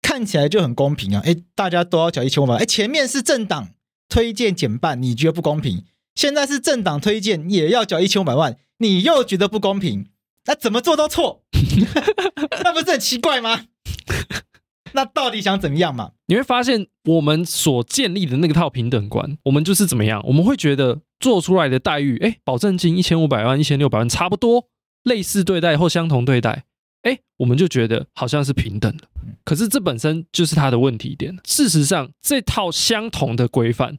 看起来就很公平啊！哎，大家都要缴一千五百万。哎，前面是政党推荐减半，你觉得不公平？现在是政党推荐也要缴一千五百万，你又觉得不公平？那怎么做都错，那不是很奇怪吗？那到底想怎么样嘛？你会发现，我们所建立的那个套平等观，我们就是怎么样？我们会觉得做出来的待遇，哎，保证金一千五百万、一千六百万差不多，类似对待或相同对待，哎，我们就觉得好像是平等的。可是这本身就是它的问题点。事实上，这套相同的规范，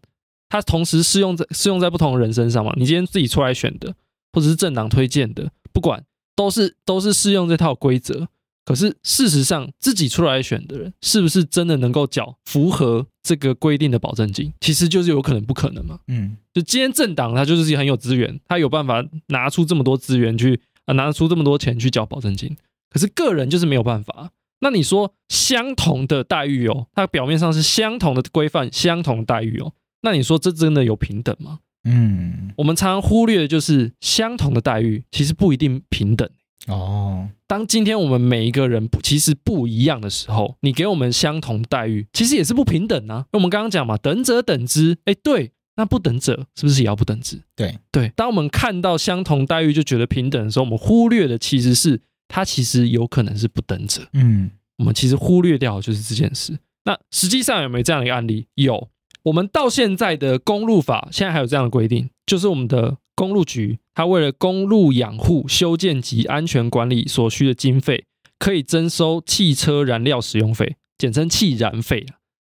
它同时适用在适用在不同的人身上嘛？你今天自己出来选的，或者是政党推荐的，不管都是都是适用这套规则。可是事实上，自己出来选的人，是不是真的能够缴符合这个规定的保证金？其实就是有可能不可能嘛。嗯，就今天政党，他就是很有资源，他有办法拿出这么多资源去啊，拿出这么多钱去缴保证金。可是个人就是没有办法。那你说相同的待遇哦，它表面上是相同的规范、相同的待遇哦，那你说这真的有平等吗？嗯，我们常常忽略的就是相同的待遇其实不一定平等。哦，当今天我们每一个人不其实不一样的时候，你给我们相同待遇，其实也是不平等啊。我们刚刚讲嘛，等者等之，哎，对，那不等者是不是也要不等值？对对。当我们看到相同待遇就觉得平等的时候，我们忽略的其实是它其实有可能是不等者。嗯，我们其实忽略掉的就是这件事。那实际上有没有这样的一个案例？有。我们到现在的公路法现在还有这样的规定，就是我们的公路局，它为了公路养护、修建及安全管理所需的经费，可以征收汽车燃料使用费，简称汽燃费。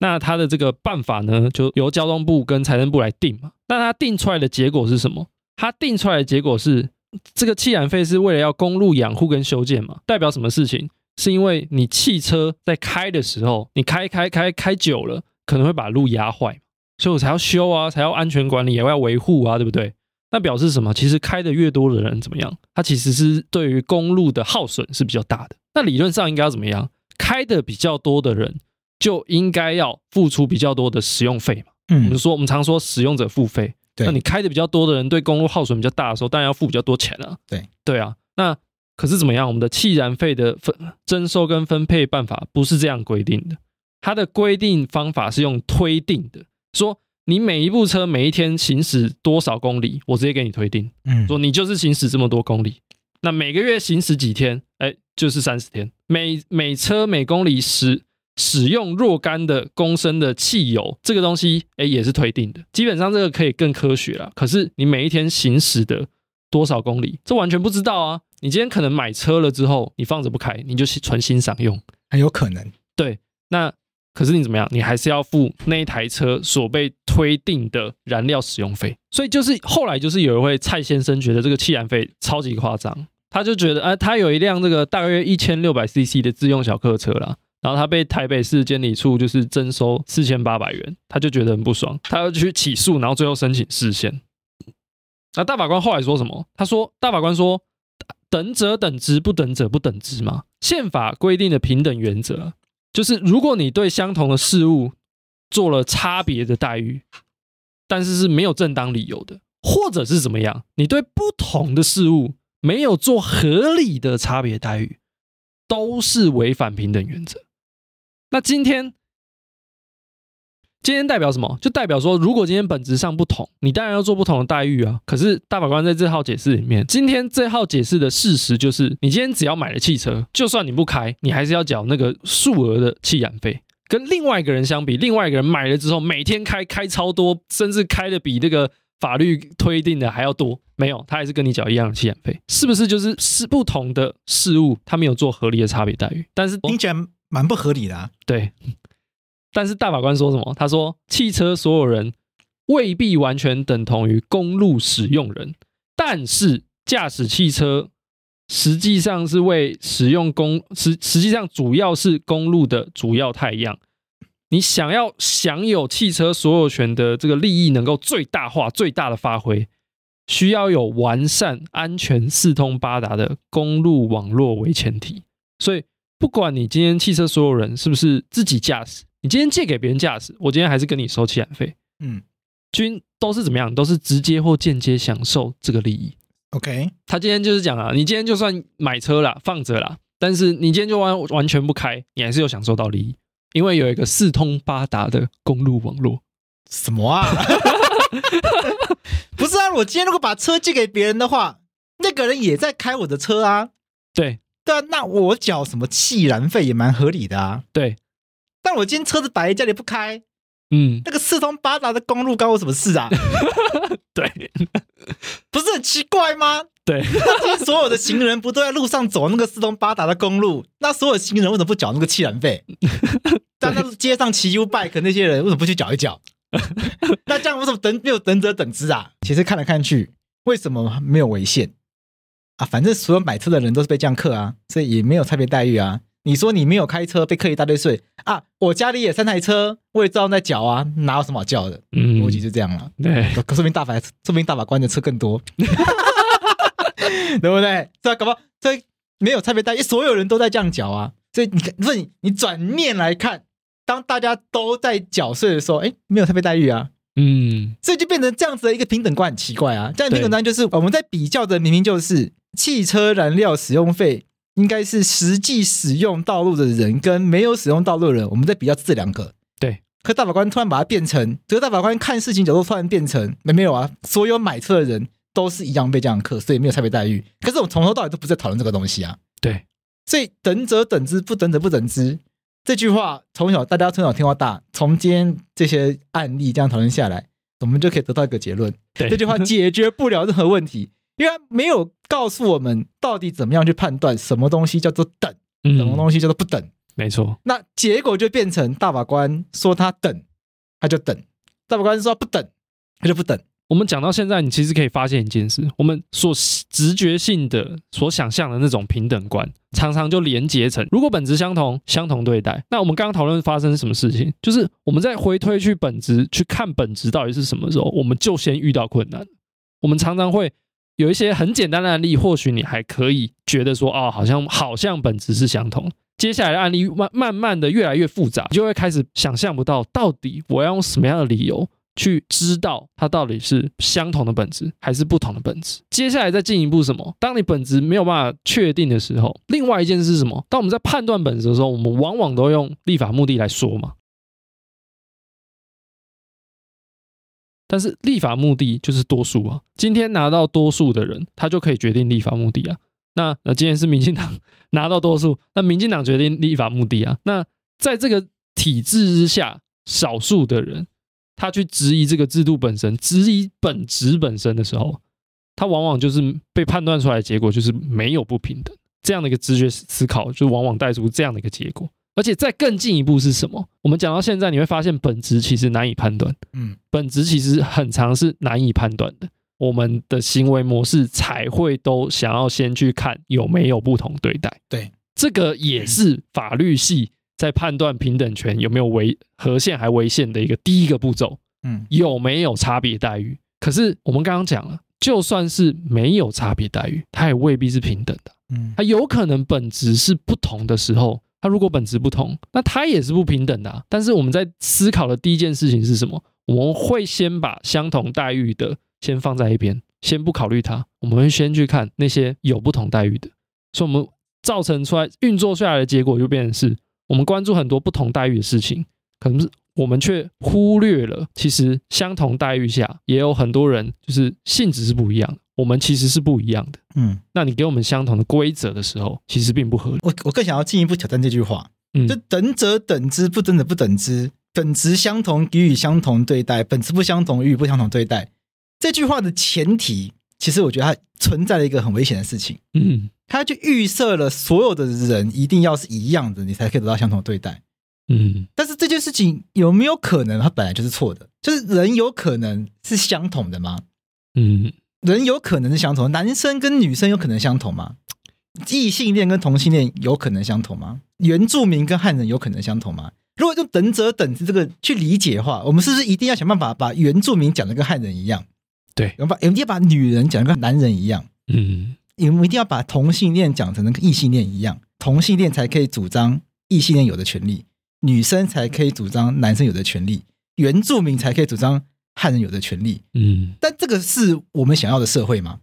那他的这个办法呢，就由交通部跟财政部来定嘛。那他定出来的结果是什么？他定出来的结果是，这个汽燃费是为了要公路养护跟修建嘛，代表什么事情？是因为你汽车在开的时候，你开开开开久了，可能会把路压坏。所以我才要修啊，才要安全管理，也要维护啊，对不对？那表示什么？其实开的越多的人怎么样？他其实是对于公路的耗损是比较大的。那理论上应该要怎么样？开的比较多的人就应该要付出比较多的使用费嘛。嗯，我们说我们常说使用者付费。那你开的比较多的人对公路耗损比较大的时候，当然要付比较多钱啊。对，对啊。那可是怎么样？我们的气燃费的分征收跟分配办法不是这样规定的，它的规定方法是用推定的。说你每一部车每一天行驶多少公里，我直接给你推定。嗯，说你就是行驶这么多公里，那每个月行驶几天？哎，就是三十天。每每车每公里使使用若干的公升的汽油，这个东西哎也是推定的。基本上这个可以更科学了。可是你每一天行驶的多少公里，这完全不知道啊。你今天可能买车了之后，你放着不开，你就纯欣赏用，很有可能。对，那。可是你怎么样？你还是要付那一台车所被推定的燃料使用费。所以就是后来就是有一位蔡先生觉得这个气燃费超级夸张，他就觉得，哎，他有一辆这个大约一千六百 CC 的自用小客车啦，然后他被台北市监理处就是征收四千八百元，他就觉得很不爽，他要去起诉，然后最后申请释宪。那大法官后来说什么？他说，大法官说，等者等之，不等者不等之嘛。宪法规定的平等原则。就是如果你对相同的事物做了差别的待遇，但是是没有正当理由的，或者是怎么样，你对不同的事物没有做合理的差别待遇，都是违反平等原则。那今天。今天代表什么？就代表说，如果今天本质上不同，你当然要做不同的待遇啊。可是大法官在这号解释里面，今天这号解释的事实就是，你今天只要买了汽车，就算你不开，你还是要缴那个数额的汽燃费。跟另外一个人相比，另外一个人买了之后，每天开开超多，甚至开的比这个法律推定的还要多，没有，他还是跟你缴一样的汽燃费，是不是？就是是不同的事物，他没有做合理的差别待遇，但是听起来蛮不合理的啊。对。但是大法官说什么？他说，汽车所有人未必完全等同于公路使用人，但是驾驶汽车实际上是为使用公实实际上主要是公路的主要太阳。你想要享有汽车所有权的这个利益能够最大化、最大的发挥，需要有完善、安全、四通八达的公路网络为前提。所以，不管你今天汽车所有人是不是自己驾驶，你今天借给别人驾驶，我今天还是跟你收汽燃费。嗯，均都是怎么样？都是直接或间接享受这个利益。OK，他今天就是讲啊，你今天就算买车了，放着了，但是你今天就完完全不开，你还是有享受到利益，因为有一个四通八达的公路网络。什么啊？不是啊，我今天如果把车借给别人的话，那个人也在开我的车啊。对对啊，那我缴什么气燃费也蛮合理的啊。对，但我今天车子摆在家里不开，嗯，那个四通八达的公路关我什么事啊？对，不是很奇怪吗？对，所有的行人不都在路上走那个四通八达的公路？那所有行人为什么不缴那个气燃费？但那街上骑 U bike 那些人为什么不去缴一缴？那这样为什么等没有等者等之啊？其实看来看去，为什么没有违宪啊？反正所有买车的人都是被这样克啊，所以也没有差别待遇啊。你说你没有开车被克一大堆税啊？我家里也三台车，我也照样在缴啊，哪有什么好叫的？嗯，逻辑就这样了。对，说明大法，说明大法官的车更多，对不对？这搞不好这没有差别待遇，所有人都在这样缴啊。所以你看，不是你你转面来看。当大家都在缴税的时候，哎，没有差别待遇啊，嗯，所以就变成这样子的一个平等观，很奇怪啊。这样的平等观就是我们在比较的，明明就是汽车燃料使用费应该是实际使用道路的人跟没有使用道路的人，我们在比较这两个。对，可大法官突然把它变成，这个大法官看事情角度突然变成没没有啊，所有买车的人都是一样被这样课，所以没有差别待遇。可是我从头到尾都不在讨论这个东西啊。对，所以等者等之，不等者不等之。这句话从小大家从小听到大，从今天这些案例这样讨论下来，我们就可以得到一个结论：这句话解决不了任何问题，因为没有告诉我们到底怎么样去判断什么东西叫做等，什么东西叫做不等。嗯、没错，那结果就变成大法官说他等，他就等；大法官说不等，他就不等。我们讲到现在，你其实可以发现一件事：我们所直觉性的、所想象的那种平等观，常常就连结成，如果本质相同，相同对待。那我们刚刚讨论发生什么事情？就是我们在回推去本质，去看本质到底是什么时候，我们就先遇到困难。我们常常会有一些很简单的案例，或许你还可以觉得说，哦，好像好像本质是相同。接下来的案例慢慢慢的越来越复杂，你就会开始想象不到，到底我要用什么样的理由。去知道它到底是相同的本质还是不同的本质。接下来再进一步什么？当你本质没有办法确定的时候，另外一件事是什么？当我们在判断本质的时候，我们往往都用立法目的来说嘛。但是立法目的就是多数啊。今天拿到多数的人，他就可以决定立法目的啊。那那今天是民进党拿到多数，那民进党决定立法目的啊。那在这个体制之下，少数的人。他去质疑这个制度本身，质疑本质本身的时候，他往往就是被判断出来的结果就是没有不平等这样的一个直觉思考，就往往带出这样的一个结果。而且再更进一步是什么？我们讲到现在，你会发现本质其实难以判断，嗯，本质其实很长是难以判断的。我们的行为模式才会都想要先去看有没有不同对待。对，这个也是法律系。在判断平等权有没有违和限还违宪的一个第一个步骤，嗯，有没有差别待遇？可是我们刚刚讲了，就算是没有差别待遇，它也未必是平等的，嗯，它有可能本质是不同的时候，它如果本质不同，那它也是不平等的啊。但是我们在思考的第一件事情是什么？我们会先把相同待遇的先放在一边，先不考虑它，我们会先去看那些有不同待遇的，所以我们造成出来运作出来的结果就变成是。我们关注很多不同待遇的事情，可能是我们却忽略了，其实相同待遇下也有很多人就是性质是不一样的，我们其实是不一样的。嗯，那你给我们相同的规则的时候，其实并不合理。我我更想要进一步挑战这句话，嗯，就等者等之，不等者不等之，本质相同给予相同对待，本质不相同予以不相同对待。这句话的前提，其实我觉得它存在了一个很危险的事情。嗯。它就预设了所有的人一定要是一样的，你才可以得到相同的对待。嗯，但是这件事情有没有可能，它本来就是错的？就是人有可能是相同的吗？嗯，人有可能是相同，男生跟女生有可能相同吗？异性恋跟同性恋有可能相同吗？原住民跟汉人有可能相同吗？如果用等者等之这个去理解的话，我们是不是一定要想办法把原住民讲的跟汉人一样？对，我们把我们一定要把女人讲的跟男人一样，嗯，我们一定要把同性恋讲成跟异性恋一样，同性恋才可以主张异性恋有的权利，女生才可以主张男生有的权利，原住民才可以主张汉人有的权利。嗯，但这个是我们想要的社会吗？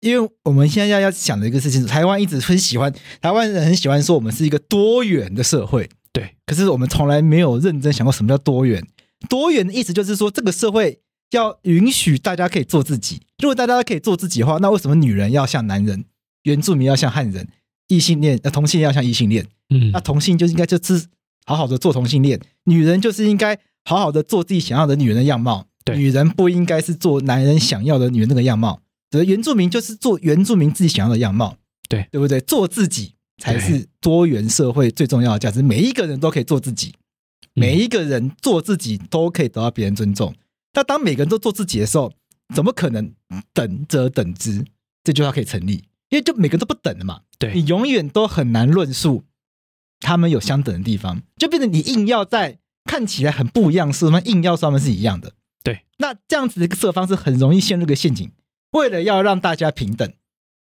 因为我们现在要要想的一个事情是，台湾一直很喜欢，台湾人很喜欢说我们是一个多元的社会。对，可是我们从来没有认真想过什么叫多元。多元的意思就是说，这个社会要允许大家可以做自己。如果大家都可以做自己的话，那为什么女人要像男人，原住民要像汉人，异性恋呃同性恋要像异性恋？嗯，那同性就应该就是好好的做同性恋，女人就是应该好好的做自己想要的女人的样貌。对，女人不应该是做男人想要的女人那个样貌。则原住民就是做原住民自己想要的样貌，对对不对？做自己才是多元社会最重要的价值。每一个人都可以做自己，每一个人做自己都可以得到别人尊重。但当每个人都做自己的时候，怎么可能等者等之？这句话可以成立，因为就每个人都不等的嘛。对，你永远都很难论述他们有相等的地方，就变成你硬要在看起来很不一样，是吗？硬要说他们是一样的。对，那这样子的一个设方式很容易陷入一个陷阱。为了要让大家平等，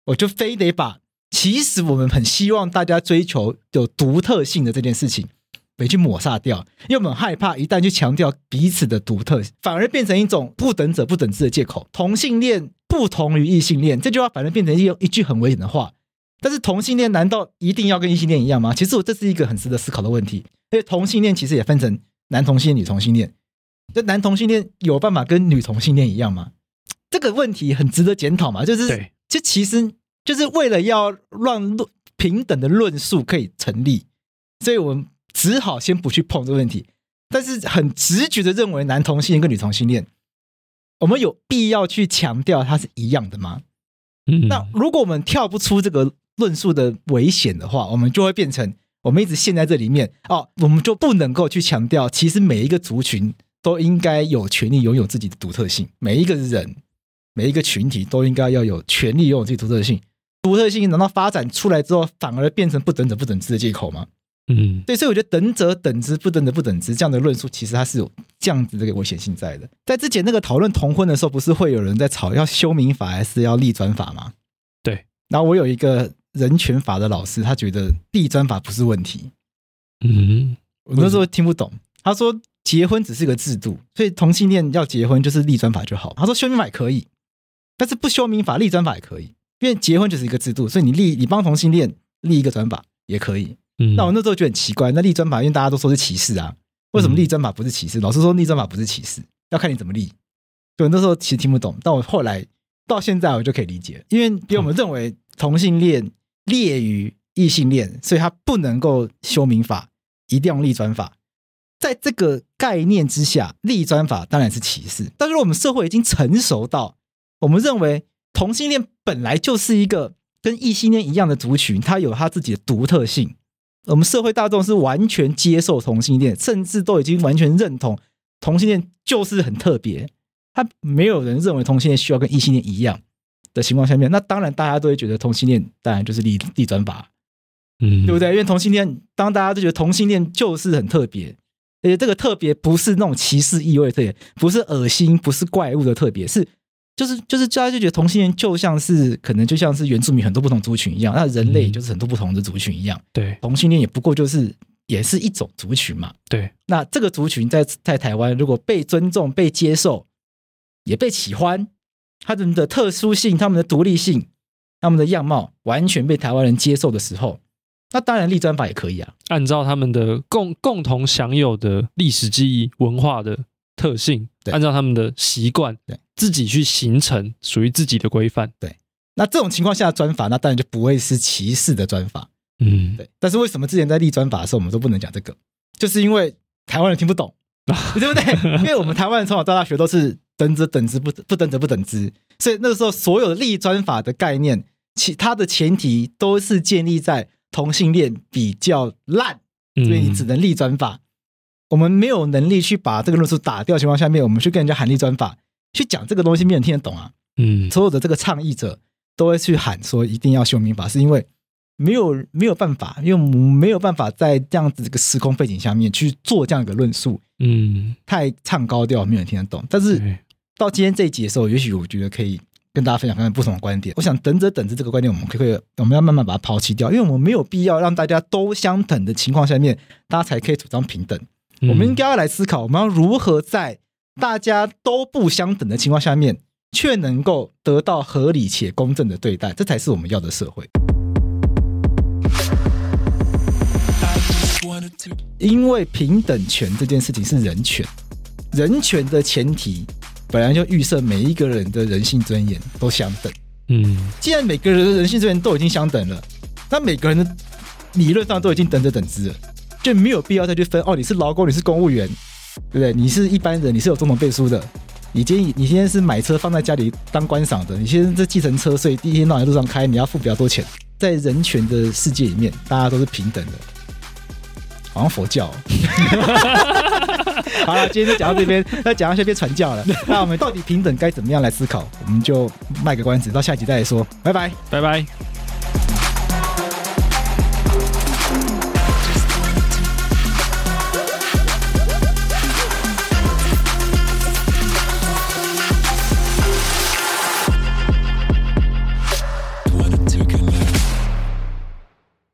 我就非得把其实我们很希望大家追求有独特性的这件事情，没去抹杀掉，因为我们害怕一旦去强调彼此的独特，反而变成一种不等者不等之的借口。同性恋不同于异性恋，这句话反而变成一一句很危险的话。但是同性恋难道一定要跟异性恋一样吗？其实我这是一个很值得思考的问题。因为同性恋其实也分成男同性恋、女同性恋，那男同性恋有办法跟女同性恋一样吗？这个问题很值得检讨嘛，就是，这其实就是为了要让论平等的论述可以成立，所以我们只好先不去碰这个问题。但是很直觉的认为男同性恋跟女同性恋，我们有必要去强调它是一样的吗？嗯，那如果我们跳不出这个论述的危险的话，我们就会变成我们一直陷在这里面哦，我们就不能够去强调，其实每一个族群都应该有权利拥有自己的独特性，每一个人。每一个群体都应该要有权利拥有自己独特性，独特性难道发展出来之后反而变成不等者不等之的借口吗？嗯，对，所以我觉得等者等之，不等者不等之这样的论述，其实它是有这样子这个危险性在的。在之前那个讨论同婚的时候，不是会有人在吵要修民法还是要立专法吗？对。然后我有一个人权法的老师，他觉得立专法不是问题。嗯，我那时候听不懂，他说结婚只是个制度，所以同性恋要结婚就是立专法就好。他说修民法也可以。但是不修民法立专法也可以，因为结婚就是一个制度，所以你立你帮同性恋立一个专法也可以。嗯，那我那时候觉得很奇怪，那立专法因为大家都说是歧视啊，为什么立专法不是歧视？老师说立专法不是歧视，要看你怎么立。对，那时候其实听不懂，但我后来到现在我就可以理解，因为因为我们认为同性恋劣于异性恋，所以他不能够修民法，一定要立专法。在这个概念之下，立专法当然是歧视。但是我们社会已经成熟到。我们认为同性恋本来就是一个跟异性恋一样的族群，它有它自己的独特性。我们社会大众是完全接受同性恋，甚至都已经完全认同同性恋就是很特别。他没有人认为同性恋需要跟异性恋一样的情况下面，那当然大家都会觉得同性恋当然就是立立转法，嗯，对不对？因为同性恋，当大家都觉得同性恋就是很特别，而且这个特别不是那种歧视意味的特别，不是恶心，不是怪物的特别，是。就是就是，大家就觉得同性恋就像是可能就像是原住民很多不同族群一样，那人类就是很多不同的族群一样。对，同性恋也不过就是也是一种族群嘛。对，那这个族群在在台湾如果被尊重、被接受、也被喜欢，他们的特殊性、他们的独立性、他们的样貌完全被台湾人接受的时候，那当然立专法也可以啊。按照他们的共共同享有的历史记忆、文化的特性，按照他们的习惯，对。自己去形成属于自己的规范，对。那这种情况下的专法，那当然就不会是歧视的专法，嗯，对。但是为什么之前在立专法的时候，我们都不能讲这个？就是因为台湾人听不懂，对不对？因为我们台湾人从小到大学都是等者等之，不不等者不等之，所以那个时候所有的立专法的概念，其他的前提都是建立在同性恋比较烂，所以你只能立专法。我们没有能力去把这个论述打掉情况下面，我们去跟人家喊立专法。去讲这个东西，没人听得懂啊。嗯，所有的这个倡议者都会去喊说一定要修民法，是因为没有没有办法，因为我们没有办法在这样子这个时空背景下面去做这样一个论述。嗯，太唱高调，没有人听得懂。但是到今天这一集的时候，也许我觉得可以跟大家分享看看不同的观点。我想等着等着这个观点，我们可以我们要慢慢把它抛弃掉，因为我们没有必要让大家都相等的情况下面，大家才可以主张平等。嗯、我们应该要来思考，我们要如何在大家都不相等的情况下面，却能够得到合理且公正的对待，这才是我们要的社会。因为平等权这件事情是人权，人权的前提本来就预设每一个人的人性尊严都相等。嗯，既然每个人的人性尊严都已经相等了，那每个人的理论上都已经等等等值了，就没有必要再去分哦，你是劳工，你是公务员，对不对？你是一般人，你是有总统背书的。你今天你现在是买车放在家里当观赏的，你现在是计程车，所以第一天到晚路上开，你要付比较多钱。在人权的世界里面，大家都是平等的。好像佛教。好了，今天就讲到这边，那讲到这边传教了。那我们到底平等该怎么样来思考？我们就卖个关子，到下集再来说。拜拜，拜拜。